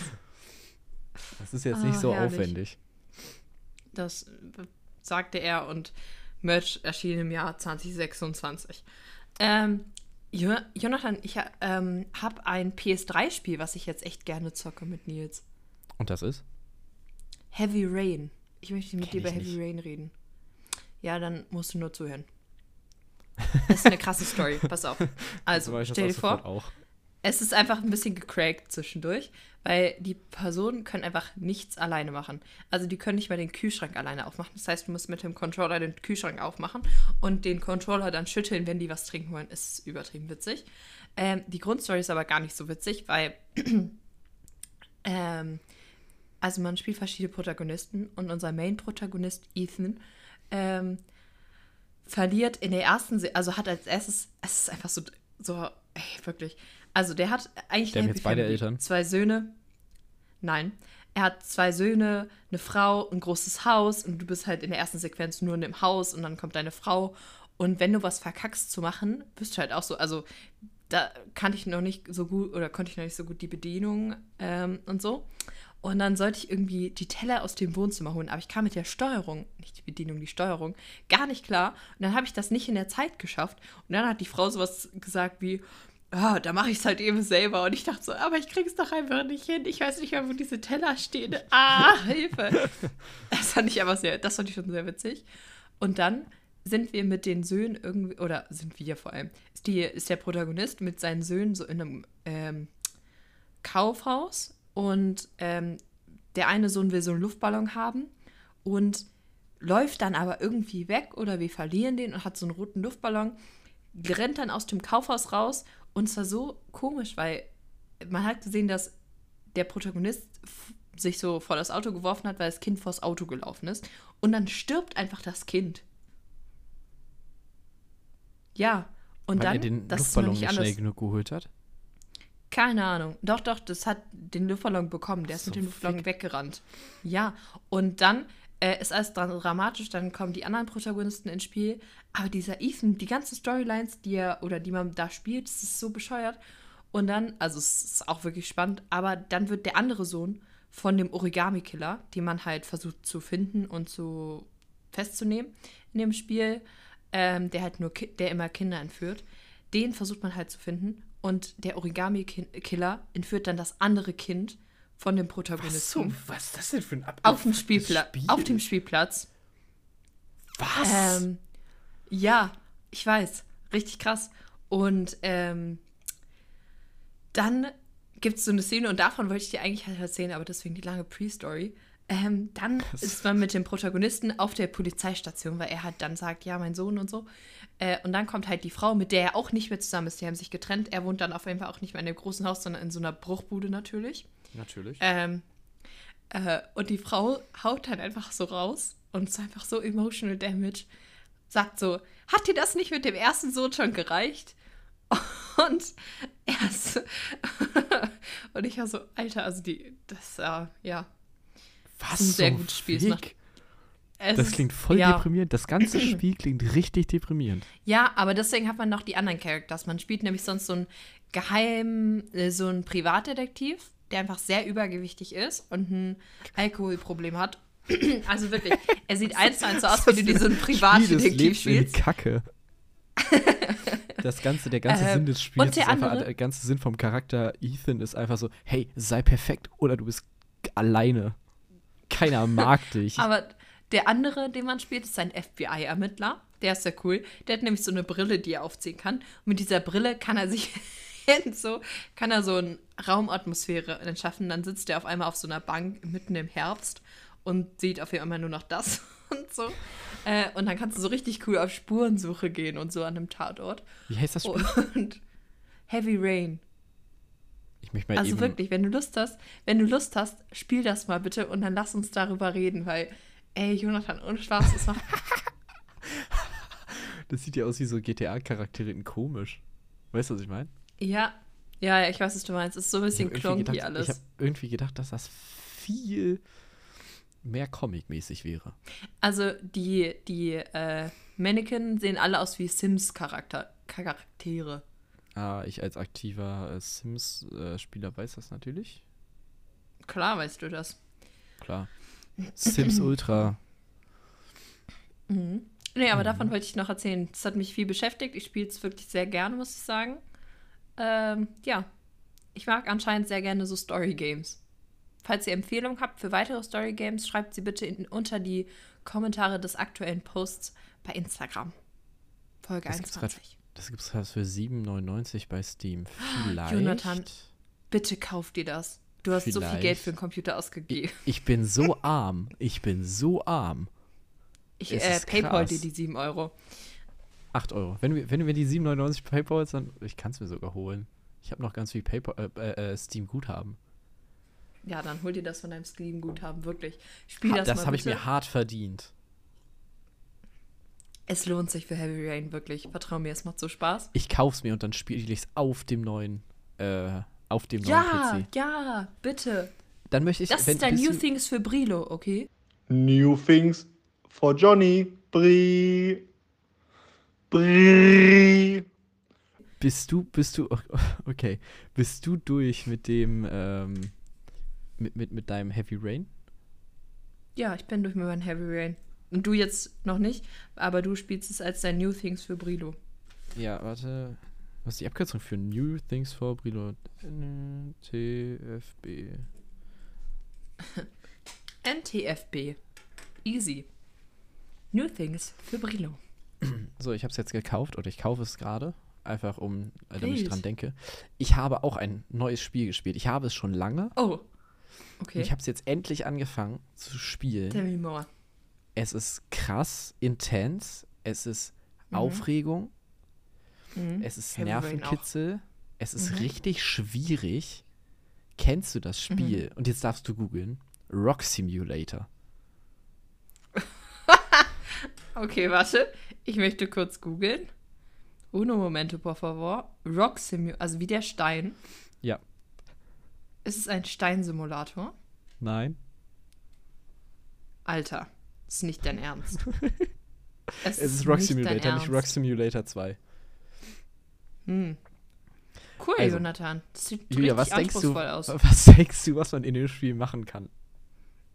Das ist jetzt Ah, nicht so herrlich. aufwendig. Das äh, sagte er und Merch erschien im Jahr 2026. Ähm, Jonathan, ich ähm, habe ein PS3-Spiel, was ich jetzt echt gerne zocke mit Nils. Und das ist? Heavy Rain. Ich möchte mit Kenn dir über Heavy nicht. Rain reden. Ja, dann musst du nur zuhören. Das ist eine krasse Story. Pass auf. Also, stell dir vor, es ist einfach ein bisschen gecrackt zwischendurch, weil die Personen können einfach nichts alleine machen. Also die können nicht mal den Kühlschrank alleine aufmachen. Das heißt, du musst mit dem Controller den Kühlschrank aufmachen und den Controller dann schütteln, wenn die was trinken wollen. Ist übertrieben witzig. Ähm, die Grundstory ist aber gar nicht so witzig, weil ähm, also man spielt verschiedene Protagonisten und unser Main-Protagonist Ethan ähm, verliert in der ersten, Se also hat als erstes, es ist einfach so, so, ey, wirklich. Also der hat eigentlich Der haben jetzt beide. Eltern? Zwei Söhne. Nein. Er hat zwei Söhne, eine Frau, ein großes Haus und du bist halt in der ersten Sequenz nur in dem Haus und dann kommt deine Frau. Und wenn du was verkackst zu machen, bist du halt auch so, also da kannte ich noch nicht so gut oder konnte ich noch nicht so gut die Bedienung ähm, und so. Und dann sollte ich irgendwie die Teller aus dem Wohnzimmer holen, aber ich kam mit der Steuerung, nicht die Bedienung, die Steuerung, gar nicht klar. Und dann habe ich das nicht in der Zeit geschafft. Und dann hat die Frau sowas gesagt wie, ah, da mache ich es halt eben selber. Und ich dachte so, aber ich kriege es doch einfach nicht hin. Ich weiß nicht mehr, wo diese Teller stehen. Ah, Hilfe. Das fand ich aber sehr, das fand ich schon sehr witzig. Und dann sind wir mit den Söhnen irgendwie, oder sind wir vor allem, ist, die, ist der Protagonist mit seinen Söhnen so in einem ähm, Kaufhaus und ähm, der eine Sohn will so einen Luftballon haben und läuft dann aber irgendwie weg oder wir verlieren den und hat so einen roten Luftballon, rennt dann aus dem Kaufhaus raus und es war so komisch, weil man hat gesehen, dass der Protagonist sich so vor das Auto geworfen hat, weil das Kind vors Auto gelaufen ist und dann stirbt einfach das Kind. Ja, und Weil dann, er den das Luftballon nicht schnell genug geholt hat. Keine Ahnung. Doch, doch, das hat den Luftballon bekommen. Der ist So mit dem Luftballon weggerannt. Ja, und dann äh, ist alles dramatisch. Dann kommen die anderen Protagonisten ins Spiel. Aber dieser Ethan, die ganzen Storylines, die er oder die man da spielt, das ist so bescheuert. Und dann, also es ist auch wirklich spannend, aber dann wird der andere Sohn von dem Origami-Killer, den man halt versucht zu finden und zu festzunehmen in dem Spiel, ähm, der halt nur, der immer Kinder entführt. Den versucht man halt zu finden und der Origami-Killer entführt dann das andere Kind von dem Protagonisten. was ist das denn für ein Auf dem Spielplatz. Spiel? Auf dem Spielplatz. Was? Ähm, ja, ich weiß. Richtig krass. Und ähm, dann gibt es so eine Szene, und davon wollte ich dir eigentlich halt erzählen, aber deswegen die lange Pre-Story. Ähm, dann ist man mit dem Protagonisten auf der Polizeistation, weil er halt dann sagt, ja, mein Sohn und so. Äh, und dann kommt halt die Frau, mit der er auch nicht mehr zusammen ist. Die haben sich getrennt. Er wohnt dann auf jeden Fall auch nicht mehr in dem großen Haus, sondern in so einer Bruchbude natürlich. Natürlich. Ähm, äh, und die Frau haut dann einfach so raus und ist einfach so emotional damage. Sagt so, hat dir das nicht mit dem ersten Sohn schon gereicht? Und er ist, und ich war so, Alter, also die, das, äh, ja. was? ein sehr zum gutes Spiel. Es macht- Es Das klingt voll ja. deprimierend. Das ganze Spiel klingt richtig deprimierend. Ja, aber deswegen hat man noch die anderen Characters. Man spielt nämlich sonst so ein Geheim, äh, so ein Privatdetektiv, der einfach sehr übergewichtig ist und ein Alkoholproblem hat. Also wirklich, er sieht eins zu eins so aus, wie du des Privatdetektiv spielst. Kacke. Das ganze, der ganze Ähm, Sinn des Spiels, der ist einfach, andere- der ganze Sinn vom Charakter Ethan ist einfach so, hey, sei perfekt oder du bist alleine. Keiner mag dich. Aber der andere, den man spielt, ist ein FBI-Ermittler. Der ist sehr cool. Der hat nämlich so eine Brille, die er aufziehen kann. Und mit dieser Brille kann er sich so, kann er so eine Raumatmosphäre entschaffen. Dann sitzt er auf einmal auf so einer Bank mitten im Herbst und sieht auf einmal nur noch das und so. Äh, und dann kannst du so richtig cool auf Spurensuche gehen und so an einem Tatort. Wie heißt das Spiel? Und Heavy Rain. Ich möchte mal Also wirklich, wenn du Lust hast, wenn du Lust hast, spiel das mal bitte und dann lass uns darüber reden, weil, ey, Jonathan, ohne Spaß, das macht. das sieht ja aus wie so GTA-Charaktere komisch. Weißt du, was ich meine? Ja, ja, ja, ich weiß, was du meinst. Es ist so ein bisschen habe klonky alles. ich hab irgendwie gedacht, dass das viel mehr Comic-mäßig wäre. also die, die äh, Mannequin sehen alle aus wie Sims-Charakter Charaktere. Ah, ich als aktiver äh, Sims-Spieler weiß das natürlich. Klar weißt du das. Klar. Sims Ultra. Mhm. Nee, aber Mhm. davon wollte ich noch erzählen. Das hat mich viel beschäftigt. Ich spiele es wirklich sehr gerne, muss ich sagen. Ähm, ja, ich mag anscheinend sehr gerne so Story-Games. Falls ihr Empfehlungen habt für weitere Story-Games, schreibt sie bitte in, unter die Kommentare des aktuellen Posts bei Instagram. Folge Das gibt's 21. Das gibt es für 7,99 bei Steam. Vielleicht. Jonathan, Bitte kauf dir das. Du hast so viel Geld Vielleicht. für einen Computer ausgegeben. Ich bin so arm. Ich bin so arm. Ich äh, Paypal dir die 7 Euro. 8 Euro. Wenn du, wenn mir die 7,99 Paypals, dann. Ich kann es mir sogar holen. Ich habe noch ganz viel Paypal, äh, äh, Steam-Guthaben. Ja, dann hol dir das von deinem Steam-Guthaben, wirklich. Spiel Ha- das, Das mal habe ich mir hart verdient. Es lohnt sich für Heavy Rain, wirklich. Vertrau mir, es macht so Spaß. Ich kauf's mir und dann spiele ich es auf dem neuen, äh, auf dem Ja, neuen PC. ja, bitte. Dann möchte ich, Das wenn, ist dein New Things für Brilo, okay? New things for Johnny. Brie. Bist du, bist du, okay, bist du durch mit dem, ähm, mit, mit, mit deinem Heavy Rain? Ja, ich bin durch mit meinem Heavy Rain. Und du jetzt noch nicht, aber du spielst es als dein New Things für Brilo. Ja, warte. Was ist die Abkürzung für New Things for Brilo? TFB. NTFB. Easy. New Things für Brilo. So, ich habe es jetzt gekauft oder ich kaufe es gerade. Einfach um, äh, damit ich dran denke. Ich habe auch ein neues Spiel gespielt. Ich habe es schon lange. Oh. Und Okay. ich habe es jetzt endlich angefangen zu spielen. Tell me more. Es ist krass, intens. Es ist Mhm. Aufregung. Mhm. Es ist Heavy. Nervenkitzel. Es ist Mhm. richtig schwierig. Kennst du das Spiel? Und jetzt darfst du googeln. Rock Simulator. Okay, warte. Ich möchte kurz googeln. Uno momento, por favor. Rock Simulator, also wie der Stein. Ja. Ist es ein Steinsimulator? Nein. Alter, ist nicht dein Ernst. Es ist Rock nicht dein Simulator, nicht. Rock Simulator 2. Hm. Cool, Also, Jonathan. Das sieht Julia, was richtig denkst, du, aus. was denkst du, was man in dem Spiel machen kann?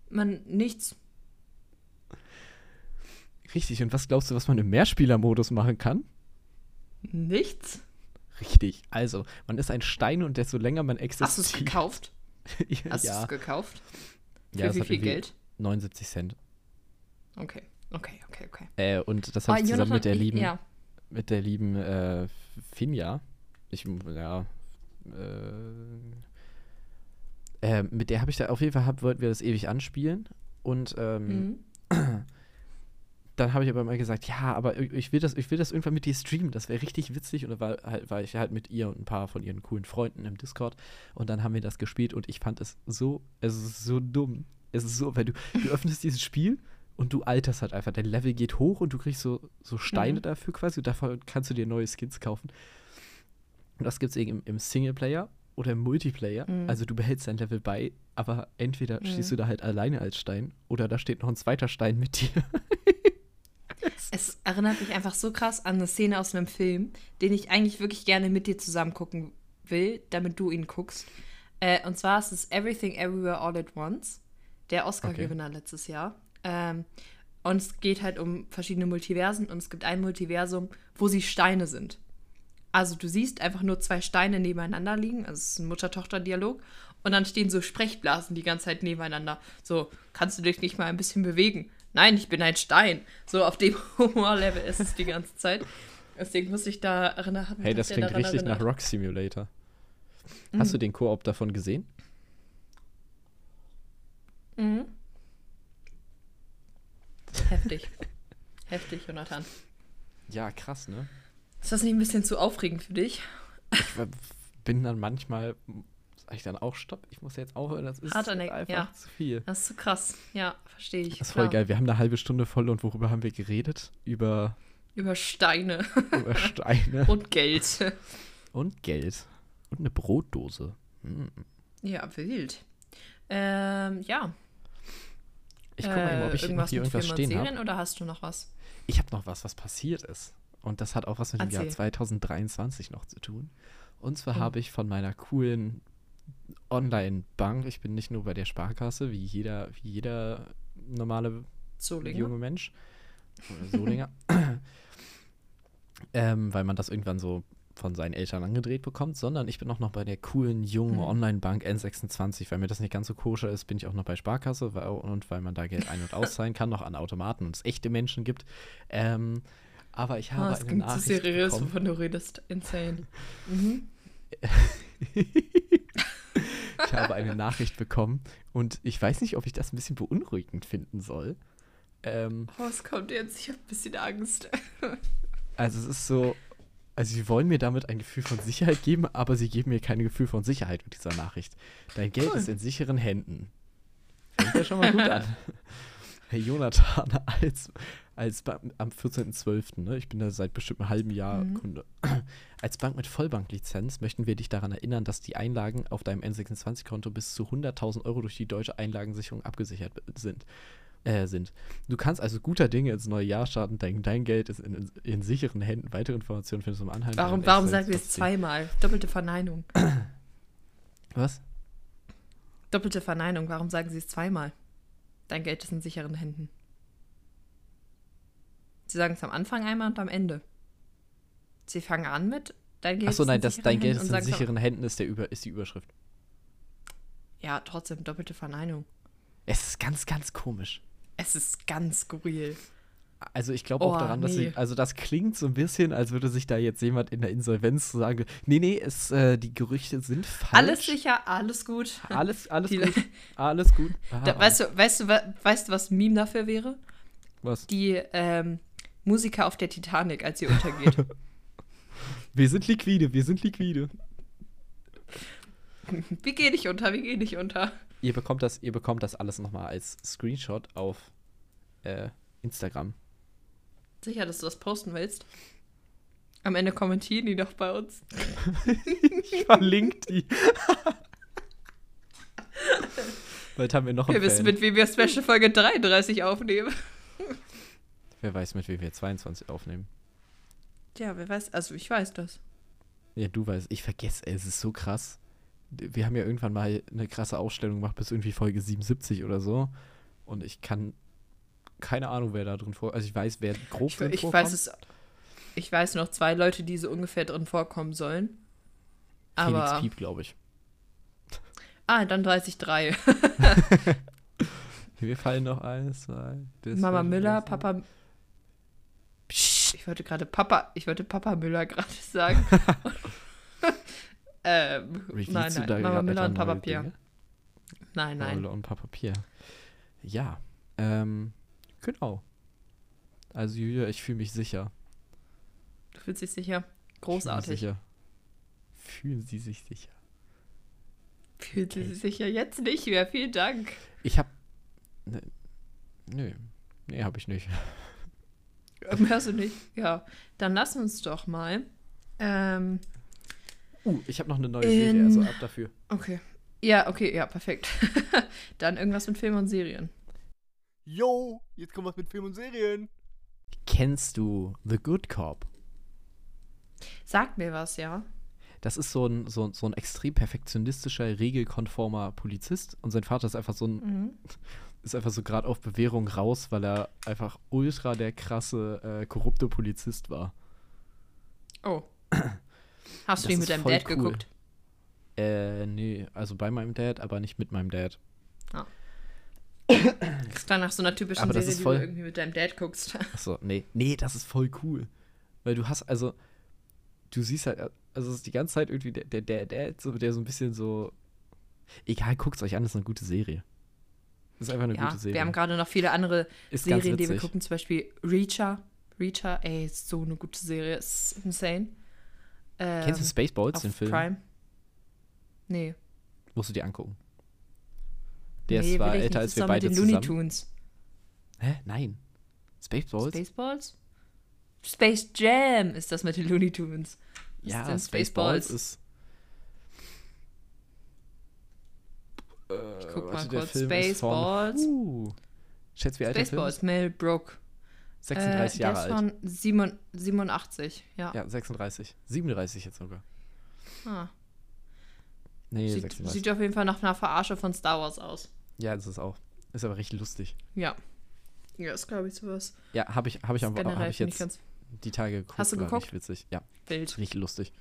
Man, nichts. Richtig, und was glaubst du, was man im Mehrspielermodus machen kann? Nichts? Richtig, also, man ist ein Stein und desto länger man existiert. Hast du es gekauft? ja, Hast du es gekauft? Für ja, wie viel Geld? 79 Cent. Okay, okay, okay, okay. Äh, und das Oh, habe ich zusammen mit der lieben, Ja. mit der lieben äh, Finja. Ich, ja, äh, äh, mit der habe ich da auf jeden Fall, hab, wollten wir das ewig anspielen. Und ähm, Mhm. dann habe ich aber mal gesagt, ja, aber ich will das, ich will das irgendwann mit dir streamen, das wäre richtig witzig. Und dann war, halt, war ich halt mit ihr und ein paar von ihren coolen Freunden im Discord und dann haben wir das gespielt und ich fand es so, es ist so dumm. Es ist so, weil du, du öffnest dieses Spiel und du alterst halt einfach. Dein Level geht hoch und du kriegst so, so Steine Mhm. dafür quasi und davon kannst du dir neue Skins kaufen. Und das gibt es eben im, im Singleplayer oder im Multiplayer. Mhm. Also du behältst dein Level bei, aber entweder Mhm. stehst du da halt alleine als Stein oder da steht noch ein zweiter Stein mit dir. Es erinnert mich einfach so krass an eine Szene aus einem Film, den ich eigentlich wirklich gerne mit dir zusammen gucken will, damit du ihn guckst. Äh, und zwar ist es Everything Everywhere All at Once, der Oscar-Gewinner letztes Jahr. Ähm, und es geht halt um verschiedene Multiversen und es gibt ein Multiversum, wo sie Steine sind. Also du siehst einfach nur zwei Steine nebeneinander liegen, also es ist ein Mutter-Tochter-Dialog und dann stehen so Sprechblasen die ganze Zeit nebeneinander. So, kannst du dich nicht mal ein bisschen bewegen? Nein, ich bin ein Stein. So auf dem Humorlevel ist es die ganze Zeit. Deswegen muss ich da erinnern. Hey, das klingt richtig nach erinnert. Rock Simulator. Hast du den Koop davon gesehen? Mhm. Heftig. Heftig, Jonathan. Ja, krass, ne? Ist das nicht ein bisschen zu aufregend für dich? Ich bin dann manchmal, sag ich dann auch Stopp, ich muss jetzt aufhören, das ist Hart an der- einfach ja. zu viel. Das ist zu krass. Ja, verstehe ich. Das ist voll klar. geil. Wir haben eine halbe Stunde voll und worüber haben wir geredet? Über, Über Steine über Steine und Geld. und Geld. Und eine Brotdose. Hm. Ja, wild. Ähm, ja. Ich guck mal, eben, ob ich noch hier irgendwas stehen habe. oder hast du noch was? Ich habe noch was, was passiert ist. Und das hat auch was mit dem Jahr Erzähl. 2023 noch zu tun. Und zwar Oh. habe ich von meiner coolen Online-Bank, ich bin nicht nur bei der Sparkasse, wie jeder, wie jeder normale Solinger? junge Mensch, oder Solinger, ähm, weil man das irgendwann so von seinen Eltern angedreht bekommt, sondern ich bin auch noch bei der coolen jungen Mhm. Online-Bank N26, weil mir das nicht ganz so koscher ist, bin ich auch noch bei Sparkasse weil, und weil man da Geld ein- und auszahlen kann, noch an Automaten und es echte Menschen gibt. Ähm, aber ich Ah, habe das eine klingt zu Nachricht seriös, wovon du redest. Insane. Mhm. ich habe eine Nachricht bekommen und ich weiß nicht, ob ich das ein bisschen beunruhigend finden soll. Ähm, Oh, es kommt jetzt. Ich habe ein bisschen Angst. Also es ist so, also sie wollen mir damit ein Gefühl von Sicherheit geben, aber sie geben mir kein Gefühl von Sicherheit mit dieser Nachricht. Dein Geld Cool. ist in sicheren Händen. Fängt ja schon mal gut an. Herr Jonathan, als, als Ba- am 14.12., ne, ich bin da seit bestimmt einem halben Jahr Mhm. Kunde, als Bank mit Vollbanklizenz möchten wir dich daran erinnern, dass die Einlagen auf deinem N26-Konto bis zu 100.000 Euro durch die deutsche Einlagensicherung abgesichert sind. Äh, sind. Du kannst also guter Dinge ins neue Jahr starten. Dein, dein Geld ist in, in, in sicheren Händen. Weitere Informationen findest du im Anhang. Warum, warum sagen wir es zweimal? Doppelte Verneinung. Was? Doppelte Verneinung. Warum sagen sie es zweimal? Dein Geld ist in sicheren Händen. Sie sagen es am Anfang einmal und am Ende. Sie fangen an mit dein Geld Achso, nein, in das, dein Geld ist in sicheren Händen, ist, der Über, ist die Überschrift. Ja, trotzdem doppelte Verneinung. Es ist ganz, ganz komisch. Es ist ganz skurril. Also ich glaube auch Oh, daran, dass nee. sie, also das klingt so ein bisschen, als würde sich da jetzt jemand in der Insolvenz sagen, nee, nee, es, äh, die Gerüchte sind falsch. Alles sicher, alles gut. Alles, alles Die- gut. Alles gut. Da, Ah, weißt, du, weißt, du, weißt du, was ein Meme dafür wäre? was? Die ähm, Musiker auf der Titanic, als sie untergeht. Wir sind liquide, wir sind liquide. wie geh nicht unter, wie geh nicht unter? Ihr bekommt das, ihr bekommt das alles nochmal als Screenshot auf äh, Instagram. Sicher, dass du das posten willst? Am Ende kommentieren die doch bei uns. Ich verlinke die. Bald haben wir noch einen Wir wissen, mit wem wir Special Folge 33 aufnehmen. Wer weiß, mit wem wir 22 aufnehmen. Ja, wer weiß, also ich weiß das. Ja, du weißt, ich vergesse, ey, es ist so krass. Wir haben ja irgendwann mal eine krasse Ausstellung gemacht bis irgendwie Folge 77 oder so. Und ich kann keine Ahnung, wer da drin vor. Also ich weiß, wer grob Ich, drin ich vorkommt. weiß es. Ich weiß noch zwei Leute, die so ungefähr drin vorkommen sollen. Aber. Felix Piep, glaube ich. Ah, dann weiß ich drei. Mir fallen noch eins, zwei. Mama Müller, Papa. Ich wollte gerade Papa, ich wollte Papa Müller gerade sagen. ähm, Revealst nein, nein, Mama Müller und Papa. Dinge? Nein, Mama nein. Müller und Papa Pierre. Ja, ähm, genau. Also Julia, ich fühle mich sicher. Du fühlst dich sicher. Ich fühl Großartig. Sicher. Fühlen Sie sich sicher? Fühlt sie Okay. sich sicher jetzt nicht mehr. Vielen Dank. Ich hab. Ne, nö. Nee, hab ich nicht. Hörst du nicht? Ja. Dann lass uns doch mal. Ähm, Uh, ich habe noch eine neue Serie, also In- ab dafür. okay. Ja, okay, ja, perfekt. Dann irgendwas mit Film und Serien. Yo, jetzt kommt was mit Film und Serien. Kennst du The Good Cop? Sagt mir was, ja. Das ist so ein, so, so ein extrem perfektionistischer, regelkonformer Polizist und sein Vater ist einfach so ein, Mhm. Ist einfach so gerade auf Bewährung raus, weil er einfach ultra der krasse, äh, korrupte Polizist war. Oh. Hast du Das ist mit deinem voll Dad cool. geguckt? Äh, nee, also bei meinem Dad, aber nicht mit meinem Dad. Das klang nach so einer typischen Aber Serie, ist die voll- du irgendwie mit deinem Dad guckst. Achso, nee. Nee, das ist voll cool. Weil du hast, also, du siehst halt, also es ist die ganze Zeit irgendwie der, der, der, der, so, der so ein bisschen so. Egal, guckt euch an, das ist eine gute Serie. Das ist einfach eine ja, gute Serie. wir haben gerade noch viele andere ist Serien, die wir gucken. Zum Beispiel Reacher. Reacher, ey, ist so eine gute Serie. Ist insane. Ähm, Kennst du Spaceballs, auf den Film? Prime? Nee. Musst du dir angucken. Der nee, ist zwar älter als wir beide mit den Looney zusammen. Tunes. Hä? Nein. Spaceballs? Spaceballs? Space Jam ist das mit den Looney Tunes. Was ja, Spaceballs Spaceballs? ist. Äh, Ich guck mal warte, der kurz. Spaceballs. Uh, schätzt, wie alt der Film ist? Spaceballs, Mel Brooke. 36 äh, Jahre der ist alt. von 87, 87, ja. Ja, 36. 37 jetzt sogar. Ah. Nee, Sieht, 36. sieht auf jeden Fall nach einer Verarsche von Star Wars aus. ja, das ist auch. Ist aber richtig lustig. Ja. Ja, ist glaube ich sowas. Ja, habe ich, hab ich, am- hab ich jetzt die Tage geguckt. Hast du geguckt? Richtig witzig. Ja, wild. richtig lustig.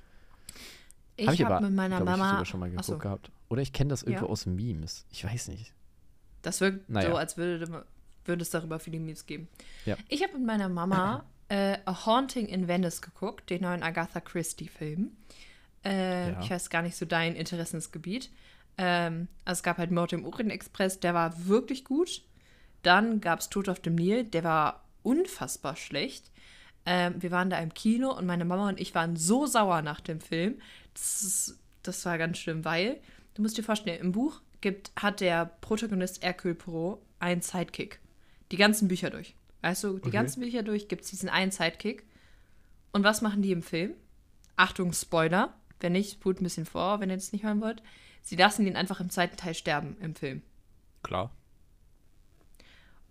Ich Hab habe mit meiner glaub ich, Mama. sogar schon mal geguckt Achso, gehabt. Oder ich kenne das irgendwo Ja. aus Memes. Ich weiß nicht. das wirkt Naja. so, als würde, würde es darüber viele Memes geben. Ja. Ich habe mit meiner Mama äh, A Haunting in Venice geguckt, den neuen Agatha Christie-Film. Äh, Ja. Ich weiß gar nicht so dein Interessensgebiet. Ähm, also es gab halt Mord im Orient Express, der war wirklich gut. Dann gab es Tod auf dem Nil, der war unfassbar schlecht. Ähm, wir waren da im Kino und meine Mama und ich waren so sauer nach dem Film. Das, ist, das war ganz schlimm, weil, du musst dir vorstellen, im Buch gibt, hat der Protagonist Hercule Poirot einen Sidekick. Die ganzen Bücher durch. Weißt du, die Okay. ganzen Bücher durch gibt es diesen einen Sidekick. Und was machen die im Film? Achtung, Spoiler. Wenn nicht, spult ein bisschen vor, wenn ihr das nicht hören wollt. Sie lassen ihn einfach im zweiten Teil sterben im Film. Klar.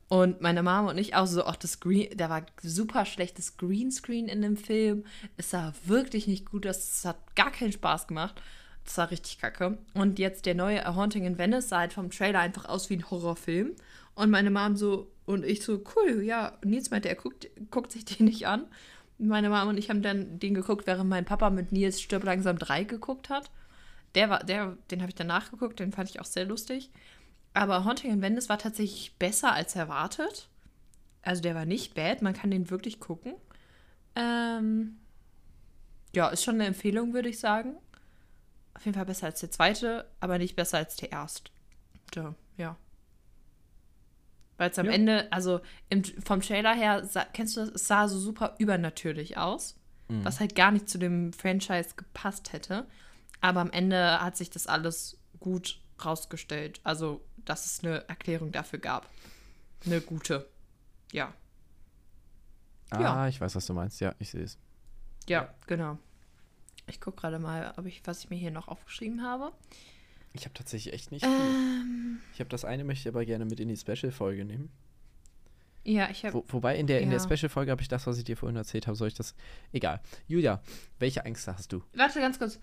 Und meine Mama und ich auch so, ach, das Green, da war super schlechtes Greenscreen in dem Film. Es sah wirklich nicht gut aus. Es hat gar keinen Spaß gemacht. Das war richtig kacke. Und jetzt der neue A Haunting in Venice sah halt vom Trailer einfach aus wie ein Horrorfilm. Und meine Mom so, und ich so, cool, ja. Nils meinte, er guckt, guckt sich den nicht an. Meine Mama und ich haben dann den geguckt, während mein Papa mit Nils Stirb langsam 3 geguckt hat. Der war, der, den habe ich danach geguckt, den fand ich auch sehr lustig. Aber Haunting in Venice war tatsächlich besser als erwartet. Also der war nicht bad, man kann den wirklich gucken. Ähm, ja, ist schon eine Empfehlung, würde ich sagen. Auf jeden Fall besser als der zweite, aber nicht besser als der erste. Ja. Weil es am Ja. Ende, also im, vom Trailer her, sah, kennst du das, es sah so super übernatürlich aus, Mhm. was halt gar nicht zu dem Franchise gepasst hätte. Aber am Ende hat sich das alles gut rausgestellt. Also, dass es eine Erklärung dafür gab. Eine gute. Ja. Ah, Ja. ich weiß, was du meinst. Ja, ich sehe es. Ja, genau. Ich gucke gerade mal, ob ich, was ich mir hier noch aufgeschrieben habe. Ich habe tatsächlich echt nicht viel. Ähm, Ich habe das eine, möchte ich aber gerne mit in die Special-Folge nehmen. Ja, ich habe. Wo, wobei in der, in der Ja. Special-Folge habe ich das, was ich dir vorhin erzählt habe, soll ich das. Egal. Julia, welche Ängste hast du? Warte ganz kurz.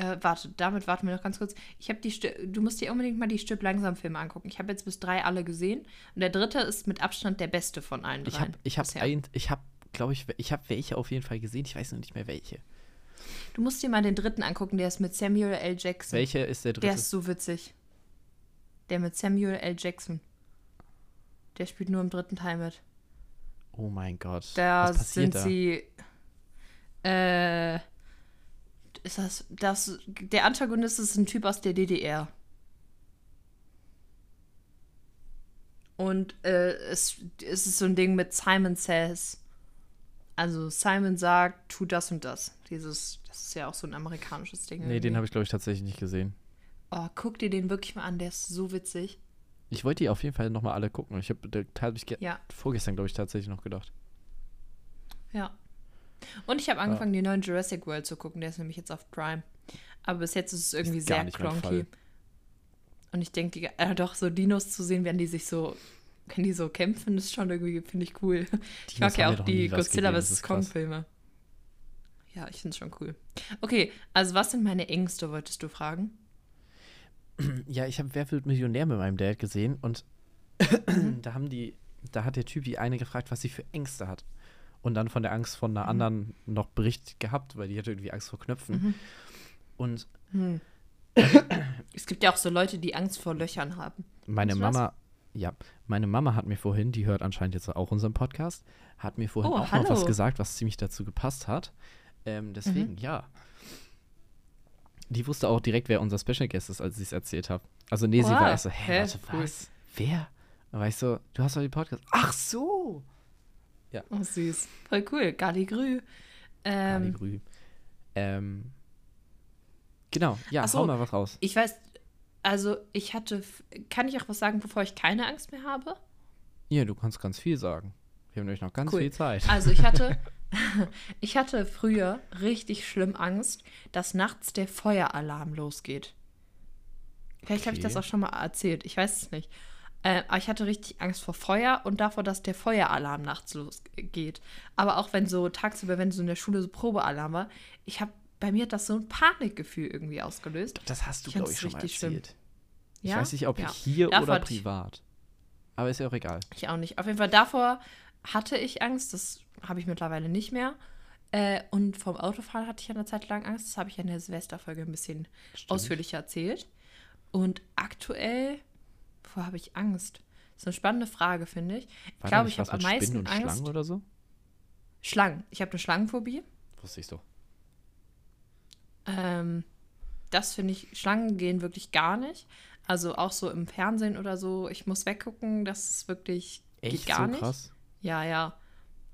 Äh, warte, damit warten wir noch ganz kurz. Ich habe die Stü du musst dir unbedingt mal die Stück langsam Filme angucken. Ich habe jetzt bis drei alle gesehen und der dritte ist mit Abstand der beste von allen drei. Ich habe, ich habe, ein, ich habe, glaube ich, ich habe welche auf jeden Fall gesehen. Ich weiß noch nicht mehr welche. Du musst dir mal den dritten angucken, der ist mit Samuel L. Jackson. Welche ist der dritte? Der ist so witzig. Der mit Samuel L. Jackson. Der spielt nur im dritten Teil mit. oh mein Gott. Da was passiert sind da? sie. Äh. Ist das. das der Antagonist ist ein Typ aus der DDR. Und äh, es, es ist so ein Ding mit Simon Says. Also Simon sagt, tu das und das. Dieses, das ist ja auch so ein amerikanisches Ding. Nee, den habe ich, glaube ich, tatsächlich nicht gesehen. Oh, guck dir den wirklich mal an, der ist so witzig. Ich wollte die auf jeden Fall nochmal alle gucken. Ich habe hab ich Ja. vorgestern, glaube ich, tatsächlich noch gedacht. Ja. Und ich habe angefangen, die neuen Jurassic World zu gucken. Der ist nämlich jetzt auf Prime. Aber bis jetzt ist es irgendwie Ist sehr. Fall. Und ich denke, äh, doch, so Dinos zu sehen, wenn die sich so, wenn die so kämpfen, ist schon irgendwie, finde ich cool. Ich Dinos mag ja auch die Godzilla vs. Kong-Filme. Ja, ich finde es schon cool. Okay, also was sind meine Ängste, wolltest du fragen? Ja, ich habe Wer wird Millionär mit meinem Dad gesehen und da haben die, da hat der Typ die eine gefragt, was sie für Ängste hat. Und dann von der Angst von Mhm. einer anderen noch Bericht gehabt, weil die hatte irgendwie Angst vor Knöpfen. Mhm. Und Es gibt ja auch so Leute, die Angst vor Löchern haben. meine was? Mama, ja, meine Mama hat mir vorhin, die hört anscheinend jetzt auch unseren Podcast, hat mir vorhin Oh, auch noch was hallo. gesagt, was ziemlich dazu gepasst hat. Ähm, deswegen, Mhm. ja. Die wusste auch direkt, wer unser Special Guest ist, als ich es erzählt habe. Also, nee, sie war erst so, hä, Hä? warte, Cool. was? Wer? Da war ich so, du hast doch den Podcast. Ach so! Oh, süß. Voll cool. Galigrü. Ähm, Ähm, ähm, genau, ja, so. hau mal was raus. Ich weiß, also ich hatte, f- kann ich auch was sagen, bevor ich keine Angst mehr habe? Ja, du kannst ganz viel sagen. Wir haben nämlich noch ganz Cool. viel Zeit. Also ich hatte, ich hatte früher richtig schlimm Angst, dass nachts der Feueralarm losgeht. Vielleicht habe ich das Okay. auch schon mal erzählt, ich weiß es nicht. Äh, ich hatte richtig Angst vor Feuer und davor, dass der Feueralarm nachts losgeht. Aber auch wenn so tagsüber, wenn so in der Schule so Probealarm war, ich habe, bei mir hat das so ein Panikgefühl irgendwie ausgelöst. Das hast du, Ich glaube ich, schon mal richtig schlimm. erzählt. Ja? Ich weiß nicht, ob Ja. hier Davor oder ich- privat. Aber ist ja auch egal. Ich auch nicht. Auf jeden Fall davor hatte ich Angst, das habe ich mittlerweile nicht mehr. Äh, und vom Autofahren hatte ich eine Zeit lang Angst. Das habe ich ja in der Silvesterfolge ein bisschen Stimmt. ausführlicher erzählt. Und aktuell, wovor habe ich Angst? Das ist eine spannende Frage, finde ich. Ich glaube, ich habe am meisten Spinnen und Angst. Schlangen oder so? Schlangen. Ich habe eine Schlangenphobie. Wusste ich doch. Ähm, das finde ich, Schlangen gehen wirklich gar nicht. Also auch so im Fernsehen oder so. Ich muss weggucken, das ist wirklich Echt geht gar so nicht. krass? Ja, ja.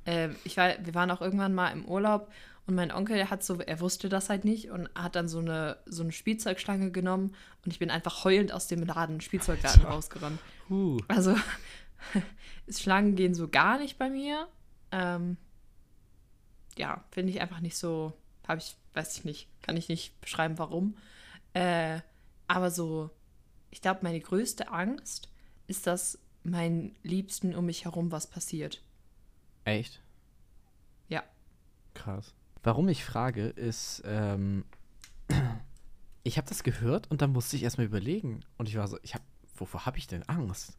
Ähm, ich war, wir waren auch irgendwann mal im Urlaub und mein Onkel, der hat so, er wusste das halt nicht und hat dann so eine, so eine Spielzeugschlange genommen und ich bin einfach heulend aus dem Laden Spielzeugladen Alter. rausgerannt. Huh. Also Schlangen gehen so gar nicht bei mir. Ähm, ja, finde ich einfach nicht so, habe ich, weiß ich nicht, kann ich nicht beschreiben, warum. Äh, aber so, ich glaube, meine größte Angst ist, dass meinen Liebsten um mich herum was passiert. Echt? Ja. Krass. Warum ich frage, ist, ähm, ich habe das gehört und dann musste ich erstmal überlegen. Und ich war so, ich habe, wovor habe ich denn Angst?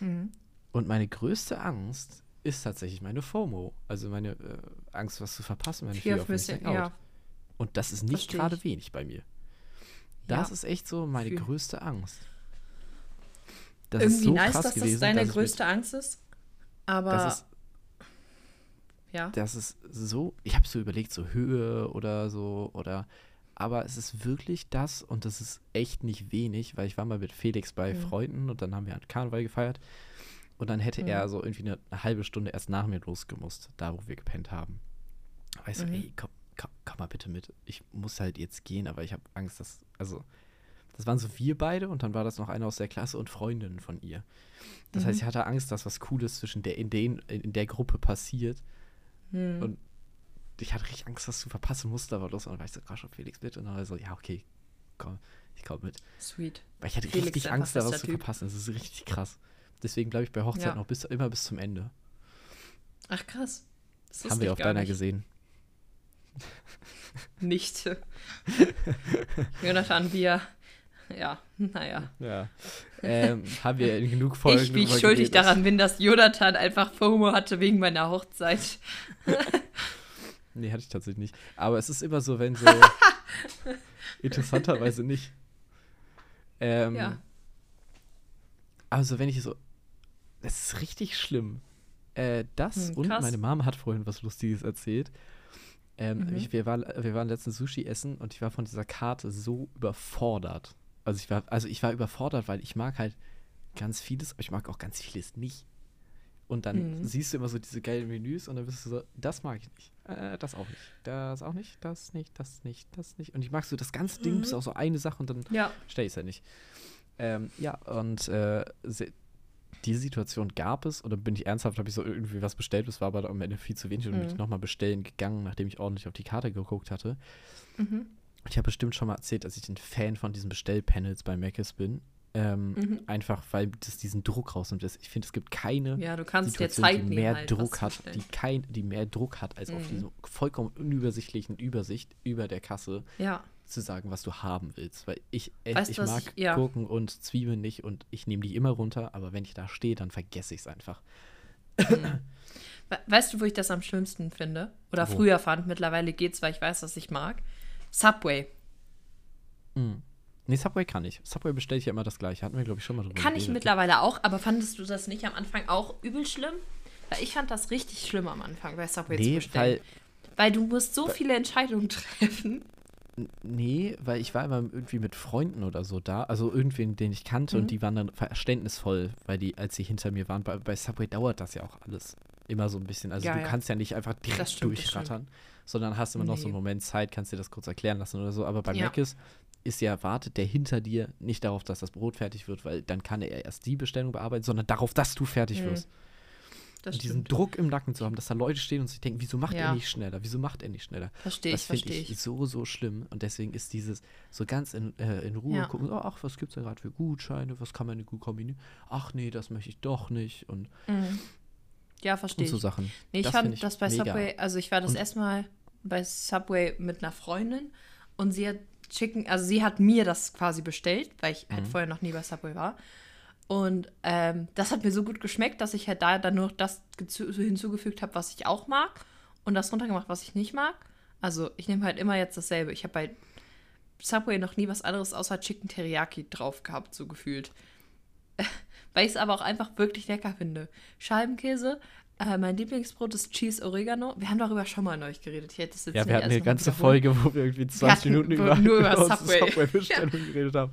Mhm. Und meine größte Angst ist tatsächlich meine FOMO. Also meine äh, Angst, was zu verpassen, meine Fear Fear of Missing Out. ja. Und das ist nicht gerade wenig bei mir. Das Ja. ist echt so meine Fühl- größte Angst. Das Irgendwie ist so nice, krass dass gewesen, das deine dass größte Angst ist. Aber Mit, das ist ja. das ist so, ich habe so überlegt, so Höhe oder so, oder, aber es ist wirklich das und das ist echt nicht wenig, weil ich war mal mit Felix bei Mhm. Freunden und dann haben wir an Karneval gefeiert und dann hätte Mhm. er so irgendwie eine, eine halbe Stunde erst nach mir losgemusst, da wo wir gepennt haben. Weißt Mhm. du, ey, komm, komm, komm mal bitte mit. Ich muss halt jetzt gehen, aber ich habe Angst, dass, also, das waren so wir beide und dann war das noch eine aus der Klasse und Freundinnen von ihr. Das heißt, Mhm. ich hatte Angst, dass was Cooles zwischen der, in, den, in der Gruppe passiert Hm. und ich hatte richtig Angst, das zu verpassen, musste aber los. Und dann war ich so, komm schon, Felix mit. Und dann war ich so, ja, okay, komm, ich komm mit. Sweet. Weil ich hatte Felix richtig Angst, da was zu Typ. verpassen. Das ist richtig krass. Deswegen bleibe ich bei Hochzeit Ja. noch bis, immer bis zum Ende. Ach krass. Das Haben wir auf deiner nicht. gesehen. Nicht. Jonathan, wir. Ja, naja. Ja. ähm, haben wir genug Folgen Ich, wie ich schuldig daran bin, dass Jonathan einfach FOMO hatte wegen meiner Hochzeit. Nee, hatte ich tatsächlich nicht. Aber es ist immer so, wenn so. interessanterweise nicht. Ähm, Ja. Also, wenn ich so. Das ist richtig schlimm. Äh, das Hm, und meine Mama hat vorhin was Lustiges erzählt. Ähm, Mhm. ich, wir, waren, wir waren letztens Sushi essen und ich war von dieser Karte so überfordert. Also ich war, also ich war überfordert, weil ich mag halt ganz vieles, aber ich mag auch ganz vieles nicht. Und dann Mhm. siehst du immer so diese geilen Menüs und dann bist du so, das mag ich nicht. Äh, das auch nicht. Das auch nicht, das nicht, das nicht, das nicht. Und ich mag so das ganze Ding, bis Mhm. auf so eine Sache und dann Ja. stell ich es ja nicht. Ähm, ja, und äh, se- diese Situation gab es und dann bin ich ernsthaft, habe ich so irgendwie was bestellt, es war aber am Ende viel zu wenig und dann bin ich Mhm. nochmal bestellen gegangen, nachdem ich ordentlich auf die Karte geguckt hatte. Mhm. Ich habe bestimmt schon mal erzählt, dass ich ein Fan von diesen Bestellpanels bei Mc's bin. Ähm, Mhm. Einfach, weil das diesen Druck rausnimmt. Ich finde, es gibt keine Ja, Situation, die mehr halt, Druck hat, die, kein, die mehr Druck hat, als auf Mhm. diese vollkommen unübersichtlichen Übersicht über der Kasse Ja. zu sagen, was du haben willst. Weil ich, äh, Weißt ich mag ich- ja. Gurken und Zwiebeln nicht und ich nehme die immer runter, aber wenn ich da stehe, dann vergesse ich es einfach. We- Weißt du, wo ich das am schlimmsten finde? Oder Wo? früher fand, mittlerweile geht's, weil ich weiß, was ich mag. Subway. Mhm. Nee, Subway kann ich. Subway bestelle ich ja immer das gleiche. Hatten wir, glaube ich, schon mal drüber Kann ich geredet. mittlerweile auch, aber fandest du das nicht am Anfang auch übel schlimm? Weil ich fand das richtig schlimm am Anfang, bei Subway zu Nee, bestellen. weil, Weil du musst so viele Entscheidungen treffen. nee, weil ich war immer irgendwie mit Freunden oder so da, also irgendwen, den ich kannte Mhm. und die waren dann verständnisvoll, weil die, als sie hinter mir waren, bei, bei Subway dauert das ja auch alles. Immer so ein bisschen. Also Ja, du ja. kannst ja nicht einfach direkt Das stimmt, das durchrattern, sondern hast immer noch so einen. Moment Zeit, kannst dir das kurz erklären lassen oder so. Aber bei Ja. Mc's ist ja, wartet der hinter dir nicht darauf, dass das Brot fertig wird, weil dann kann er erst die Bestellung bearbeiten, sondern darauf, dass du fertig Mhm. wirst. Das und diesen stimmt. Druck im Nacken zu haben, dass da Leute stehen und sich denken, wieso macht er Ja. nicht schneller? Wieso macht er nicht schneller? Verstehe das ich, finde verstehe ich, ich. so, so schlimm. Und deswegen ist dieses so ganz in, äh, in Ruhe Ja. gucken, oh, ach, was gibt's denn gerade für Gutscheine? Was kann man denn gut kombinieren? Ach nee, das möchte ich doch nicht. Und, Mhm. Ja, verstehe und so ich. Sachen. Nee, ich Das fand ich das bei mega. Subway, also ich war das Und- erste Mal bei Subway mit einer Freundin und sie hat Chicken, also sie hat mir das quasi bestellt, weil ich halt Mhm. vorher noch nie bei Subway war. Und ähm, das hat mir so gut geschmeckt, dass ich halt da dann nur das hinzugefügt habe, was ich auch mag und das runtergemacht, was ich nicht mag. Also ich nehme halt immer jetzt dasselbe. Ich habe bei Subway noch nie was anderes außer Chicken Teriyaki drauf gehabt, so gefühlt. Weil ich es aber auch einfach wirklich lecker finde. Scheibenkäse, äh, mein Lieblingsbrot ist Cheese Oregano. Wir haben darüber schon mal neu geredet. Ich hätte das jetzt Ja, wir hatten eine ganze. Folge, wo wir irgendwie 20 hatten Minuten über, nur über Subway. Subway-Bestellung geredet haben.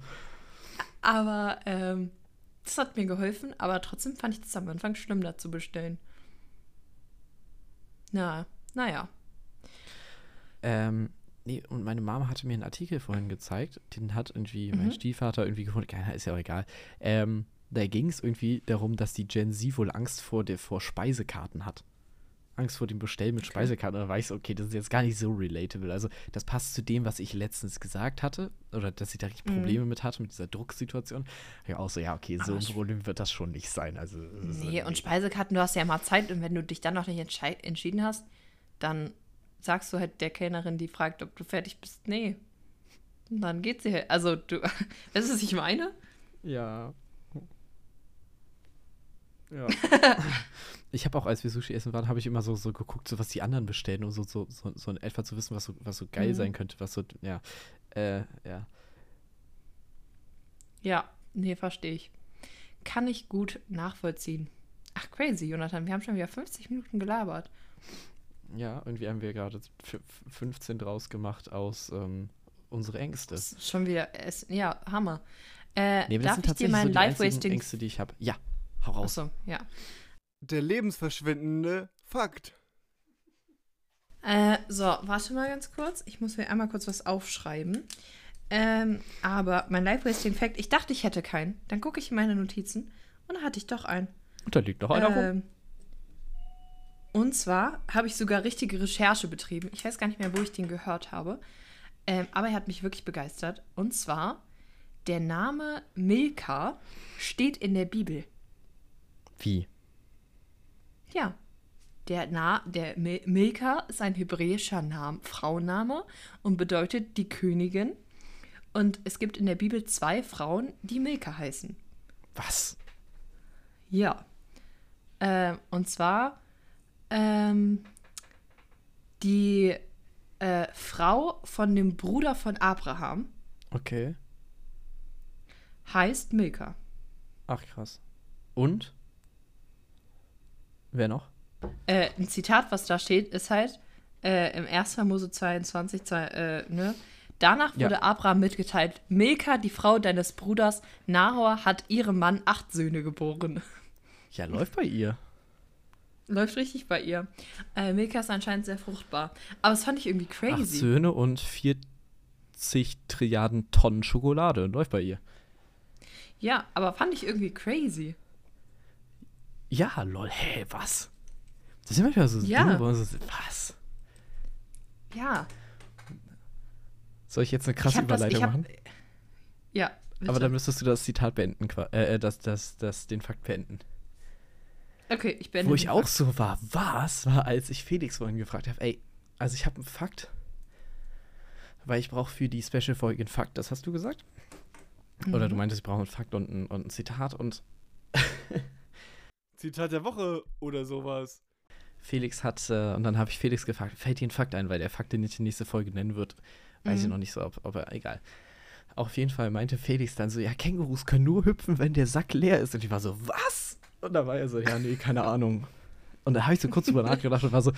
Aber ähm, das hat mir geholfen, aber trotzdem fand ich das am Anfang schlimm, da zu bestellen. Na, naja. Ähm, nee, und meine Mama hatte mir einen Artikel vorhin gezeigt, den hat irgendwie mein Mhm. Stiefvater irgendwie gefunden, keiner ist ja auch egal. Ähm, da ging es irgendwie darum, dass die Gen Z wohl Angst vor, der, vor Speisekarten hat. Angst vor dem Bestellen mit Okay. Speisekarten. Da war ich okay, das ist jetzt gar nicht so relatable. Also, das passt zu dem, was ich letztens gesagt hatte, oder dass ich da richtig. Probleme mit hatte, mit dieser Drucksituation. Ja, auch so, ja, okay, so Aber ein Problem wird das schon nicht sein. Also, Nee, irgendwie- und Speisekarten, du hast ja immer Zeit und wenn du dich dann noch nicht entschieden hast, dann sagst du halt der Kellnerin, die fragt, ob du fertig bist, nee. Und dann geht sie halt. Also, du, weißt du, was ich meine? Ja. Ja. ich habe auch, als wir Sushi essen waren, habe ich immer so, so geguckt, so was die anderen bestellen, um so, so, so, so in etwa zu wissen, was so, was so geil Mhm. sein könnte, was so, ja. Äh, ja. Ja, nee, verstehe ich. Kann ich gut nachvollziehen. Ach, crazy, Jonathan, wir haben schon wieder 50 Minuten gelabert. Ja, irgendwie haben wir gerade f- 15 draus gemacht aus ähm, unsere Ängste. Das ist schon wieder, es, ja, Hammer. Äh, Nee, darf sind ich dir tatsächlich meinen so Life-Wasting... Ängste, die ich habe. Ja, hau raus. Achso, ja. Der lebensverschwindende Fakt. Äh, so, warte mal ganz kurz. Ich muss mir einmal kurz was aufschreiben. Ähm, aber mein Life-Wasting-Fact, ich dachte, ich hätte keinen. Dann gucke ich in meine Notizen und dann hatte ich doch einen. Und da liegt noch einer rum. Ähm, und zwar habe ich sogar richtige Recherche betrieben. Ich weiß gar nicht mehr, wo ich den gehört habe. Ähm, aber er hat mich wirklich begeistert. Und zwar, der Name Milka steht in der Bibel. Wie? Ja. Der, Na der Mi- Milka ist ein hebräischer Name, Frauenname und bedeutet die Königin. Und es gibt in der Bibel zwei Frauen, die Milka heißen. Was? Ja. Ähm, und zwar ähm, die äh, Frau von dem Bruder von Abraham Okay. heißt Milka. Ach, krass. Und? Wer noch? Äh, ein Zitat, was da steht, ist halt äh, im 1. Mose 22, zwei, äh, ne? Danach Ja. wurde Abraham mitgeteilt, Milka, die Frau deines Bruders Nahor, hat ihrem Mann acht Söhne geboren. Ja, läuft bei ihr. Läuft richtig bei ihr. Äh, Milka ist anscheinend sehr fruchtbar. Aber das fand ich irgendwie Acht crazy. Söhne und 40 Trilliarden Tonnen Schokolade. Läuft bei ihr. Ja, aber fand ich irgendwie crazy. Ja, lol. Hä, was? Das sind manchmal so Ja. Dinge, wo man so, was? Ja. Soll ich jetzt eine krasse das, Überleitung ich hab, machen? Ja. Bitte. Aber dann müsstest du das Zitat beenden, äh, äh, das, das, das, den Fakt beenden. okay, ich bin. Wo ich auch so war, was war, als ich Felix vorhin gefragt habe, ey, also ich habe einen Fakt, weil ich brauche für die Special-Folge einen Fakt, das hast du gesagt? Oder Mhm. du meintest, ich brauche einen Fakt und ein, und ein Zitat und Zitat der Woche oder sowas. Felix hat, äh, und dann habe ich Felix gefragt, fällt dir ein Fakt ein, weil der Fakt, den ich in der nächsten Folge nennen wird, weiß ich Mhm. noch nicht so, ob, ob er, egal. Auf jeden Fall meinte Felix dann so, ja, Kängurus können nur hüpfen, wenn der Sack leer ist. Und ich war so, was? Und da war er so, ja, nee, keine Ahnung. Und da habe ich so kurz drüber nachgedacht und war so,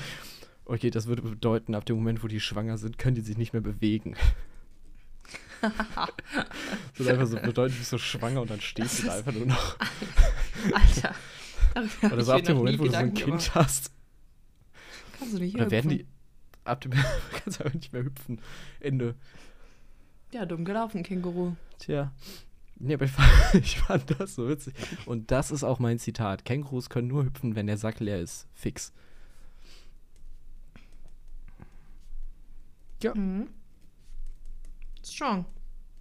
okay, das würde bedeuten, ab dem Moment, wo die schwanger sind, können die sich nicht mehr bewegen. das würde einfach so bedeuten, du bist so schwanger und dann stehst du da einfach nur noch. Alter. Oder so ab dem Moment, wo du so ein Kind gemacht. hast. Kannst du nicht Oder werden hüpfen. die. Ab dem kannst du nicht mehr hüpfen. Ende. Ja, dumm gelaufen, Känguru. Tja. Nee, aber ich fand, ich fand das so witzig. Und das ist auch mein Zitat. Kängurus können nur hüpfen, wenn der Sack leer ist. Fix. Ja. Mhm. Strong.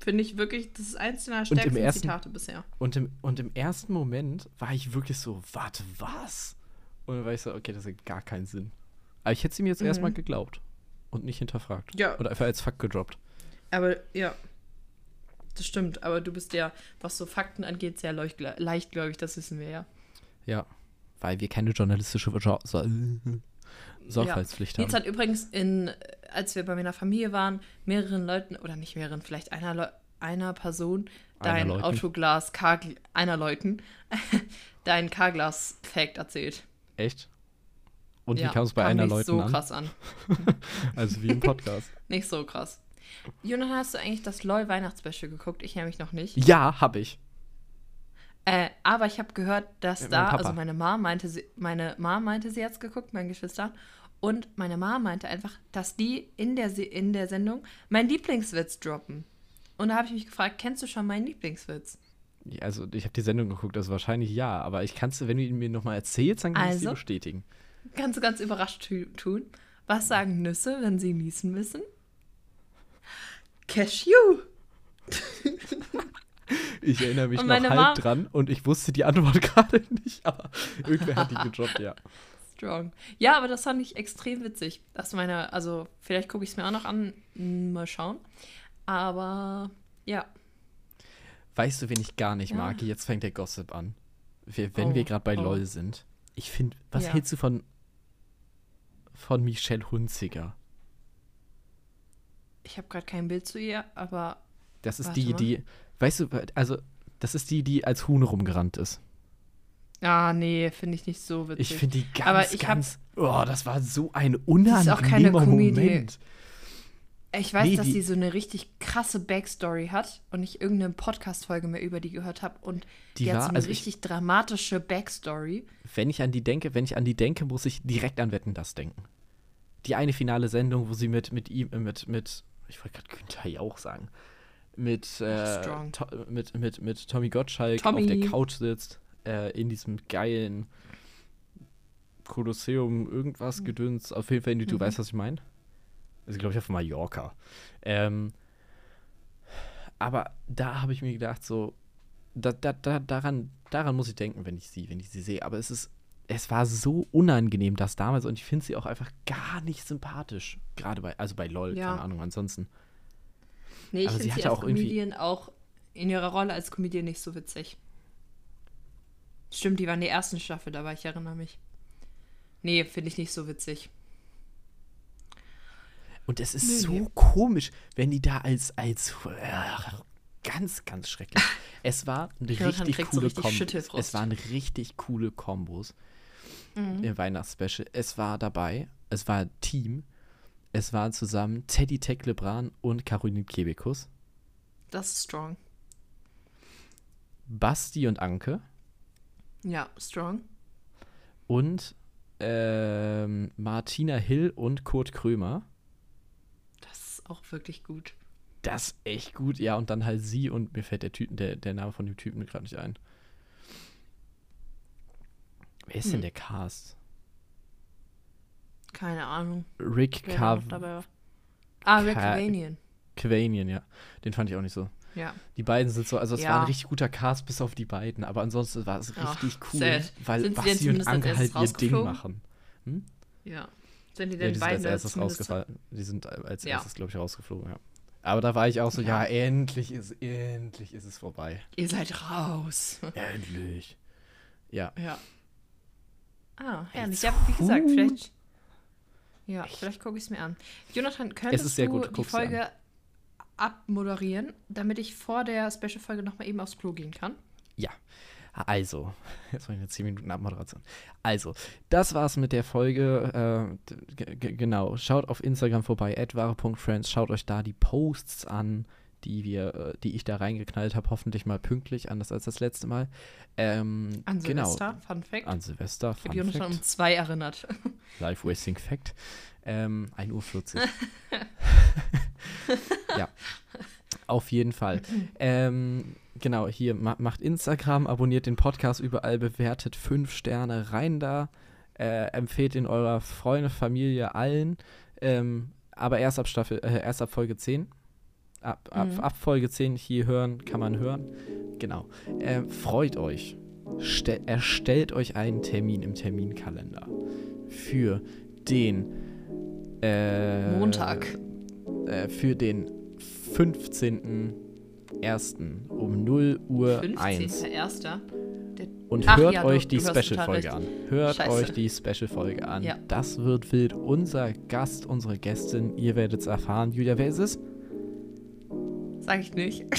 Finde ich wirklich, das ist eins deiner im stärksten ersten- Zitate bisher. Und im, und im ersten Moment war ich wirklich so, warte, was? Und dann war ich so, okay, das hat gar keinen Sinn. Aber ich hätte es ihm jetzt Mhm. erstmal geglaubt. Und nicht hinterfragt. Ja. Oder einfach als Fakt gedroppt. Aber ja, das stimmt. Aber du bist ja, was so Fakten angeht, sehr leichtgläubig, das wissen wir ja. Ja. Weil wir keine journalistische Sorgfaltspflicht Nils haben. hat übrigens in, als wir bei meiner Familie waren, mehreren Leuten, oder nicht mehreren, vielleicht einer, Leu einer Person, Einer dein Leuten. Autoglas, K einer Leuten, dein K-Glas-Fact erzählt. Echt? Und ja, wie kam es bei kam einer Leuten so an? krass an. Also wie im Podcast. Nicht so krass. Jonathan, hast du eigentlich das LOL Weihnachtsspecial geguckt? Ich nämlich noch nicht. ja, hab ich. Äh, aber ich habe gehört, dass Mit da, also meine Mom meinte, sie, meine Mom meinte, sie hat's geguckt, meine Geschwister. Und meine Mom meinte einfach, dass die in der, in der Sendung meinen Lieblingswitz droppen. Und da habe ich mich gefragt, kennst du schon meinen Lieblingswitz? Ja, Also ich habe die Sendung geguckt, also wahrscheinlich ja. Aber ich kann es, wenn du ihn mir nochmal erzählst, dann kann ich Also? dir bestätigen. Kannst du ganz überrascht tu- tun. Was sagen Nüsse, wenn sie niesen müssen? Cashew. Ich erinnere mich noch halb Mom- dran und ich wusste die Antwort gerade nicht, aber irgendwer hat die gedroppt, ja. Strong. Ja, aber das fand ich extrem witzig. Das meine, also vielleicht gucke ich es mir auch noch an. Hm, Mal schauen. Aber ja. Weißt du, wen ich gar nicht Ja. mag? Jetzt fängt der Gossip an. Wir, wenn Oh, wir gerade bei oh. LOL sind. Ich finde, was Ja. hältst du von von Michelle Hunziger? Ich habe gerade kein Bild zu ihr, aber Das ist die, mal. die, weißt du, also das ist die, die als Huhn rumgerannt ist. ah nee, finde ich nicht so witzig. Ich finde die ganz, Aber ich hab- ganz, oh, das war so ein ist auch keine unangenehmer. Moment. ich weiß, nee, dass die- sie so eine richtig krasse Backstory hat und ich irgendeine Podcast-Folge mehr über die gehört habe und die, Die hat war- so eine also ich- richtig dramatische Backstory. Wenn ich an die denke, wenn ich an die denke, muss ich direkt an Wetten das denken. Die eine finale Sendung, wo sie mit mit ihm äh, mit mit ich wollte gerade Günther Jauch sagen, mit äh, mit mit mit Tommy Gottschalk Tommy. auf der Couch sitzt, äh, in diesem geilen Kolosseum irgendwas gedöns. Auf jeden Fall, du Mhm. weißt, was ich meine. Also glaube ich auf Mallorca. Ähm, aber da habe ich mir gedacht so da, da, da, daran, daran muss ich denken, wenn ich sie, wenn ich sie sehe. Aber es ist, es war so unangenehm, das damals und ich finde sie auch einfach gar nicht sympathisch. Gerade bei, also bei LOL, Ja. keine Ahnung, ansonsten. Nee, ich sie finde sie, hatte als auch irgendwie- Comedian auch in ihrer Rolle als Comedian nicht so witzig. Stimmt, die war in der ersten Staffel dabei, ich erinnere mich. Nee, finde ich nicht so witzig. Und es ist Nee, so nee. komisch, wenn die da als, als äh, ganz, ganz schrecklich. Es war eine richtig kriegt so coole richtig. Es waren richtig coole Kombos Mhm. im Weihnachtsspecial. Es war dabei, es war Team, es waren zusammen Teddy Tech Lebran und Caroline Kebekus, Das ist strong. Basti und Anke Ja, strong. und ähm, Martina Hill und Kurt Krömer. Das ist auch wirklich gut. Das ist echt gut, ja, und dann halt sie und mir fällt der Typen, der, der Name von dem Typen gerade nicht ein. Wer ist denn Hm. der Cast? Keine Ahnung. Rick Cav. Ah, Rick Cavanian. Cavanian, ja. Den fand ich auch nicht so. Ja. Die beiden sind so, also es Ja. war ein richtig guter Cast bis auf die beiden, aber ansonsten war es Ach, richtig cool, sad. weil Sind Basti und Anke halt ihr Ding machen. Ja. Sind die Ja, denn die sind beiden als erstes rausgefallen. Die sind als Ja. erstes, glaube ich, rausgeflogen, ja. Aber da war ich auch so, ja, Ja. endlich ist, endlich ist es vorbei. Ihr seid raus. Endlich. Ja. Ja. Ah, herrlich. Ja, wie gesagt, vielleicht. Ja, vielleicht gucke ich es mir an. Jonathan, könntest du gut, die Folge abmoderieren, damit ich vor der Special-Folge nochmal eben aufs Klo gehen kann? Ja, also, jetzt mache ich eine 10 Minuten Abmoderation. Also, das war's mit der Folge. Äh, genau, schaut auf Instagram vorbei, @wahre.friends. Schaut euch da die Posts an, die wir, äh, die ich da reingeknallt habe. Hoffentlich mal pünktlich, anders als das letzte Mal. Ähm, An genau, Silvester, Fun Fact. an Silvester. ich habe Fun Jonathan um Fact. zwei erinnert. Live Wasting Fact. Ähm, 1.40 Uhr. ja. Auf jeden Fall. ähm, genau, hier ma macht Instagram, abonniert den Podcast überall, bewertet fünf Sterne rein da. Äh, empfehlt in eurer Freunde, Familie, allen. Ähm, aber erst ab Staffel, äh, erst ab Folge 10. Ab, ab, Mhm. ab Folge 10 hier hören, kann man hören. Genau. Äh, freut euch. Ste erstellt euch einen Termin im Terminkalender für den äh, Montag. Äh, für den 15.01. um 0 Uhr 1. 15.01. Und Ach hört ja, euch die du total Special-Folge an. Hört Scheiße. euch die Special-Folge an. Ja. Das wird wild. Unser Gast, unsere Gästin, ihr werdet es erfahren. Julia, wer ist es? Sag ich nicht.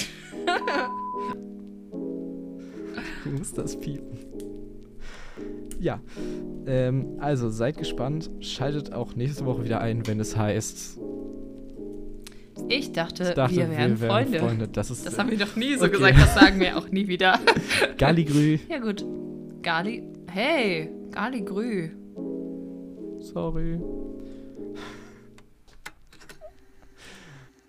Du musst das piepen. Ja, ähm, also seid gespannt. Schaltet auch nächste Woche wieder ein, wenn es heißt, Ich dachte, ich dachte, wir wären Freunde. Das ist Das haben wir doch nie so Okay. gesagt, das sagen wir auch nie wieder. Galligrü. ja, gut. Gali. Hey, Gali Grü. Sorry.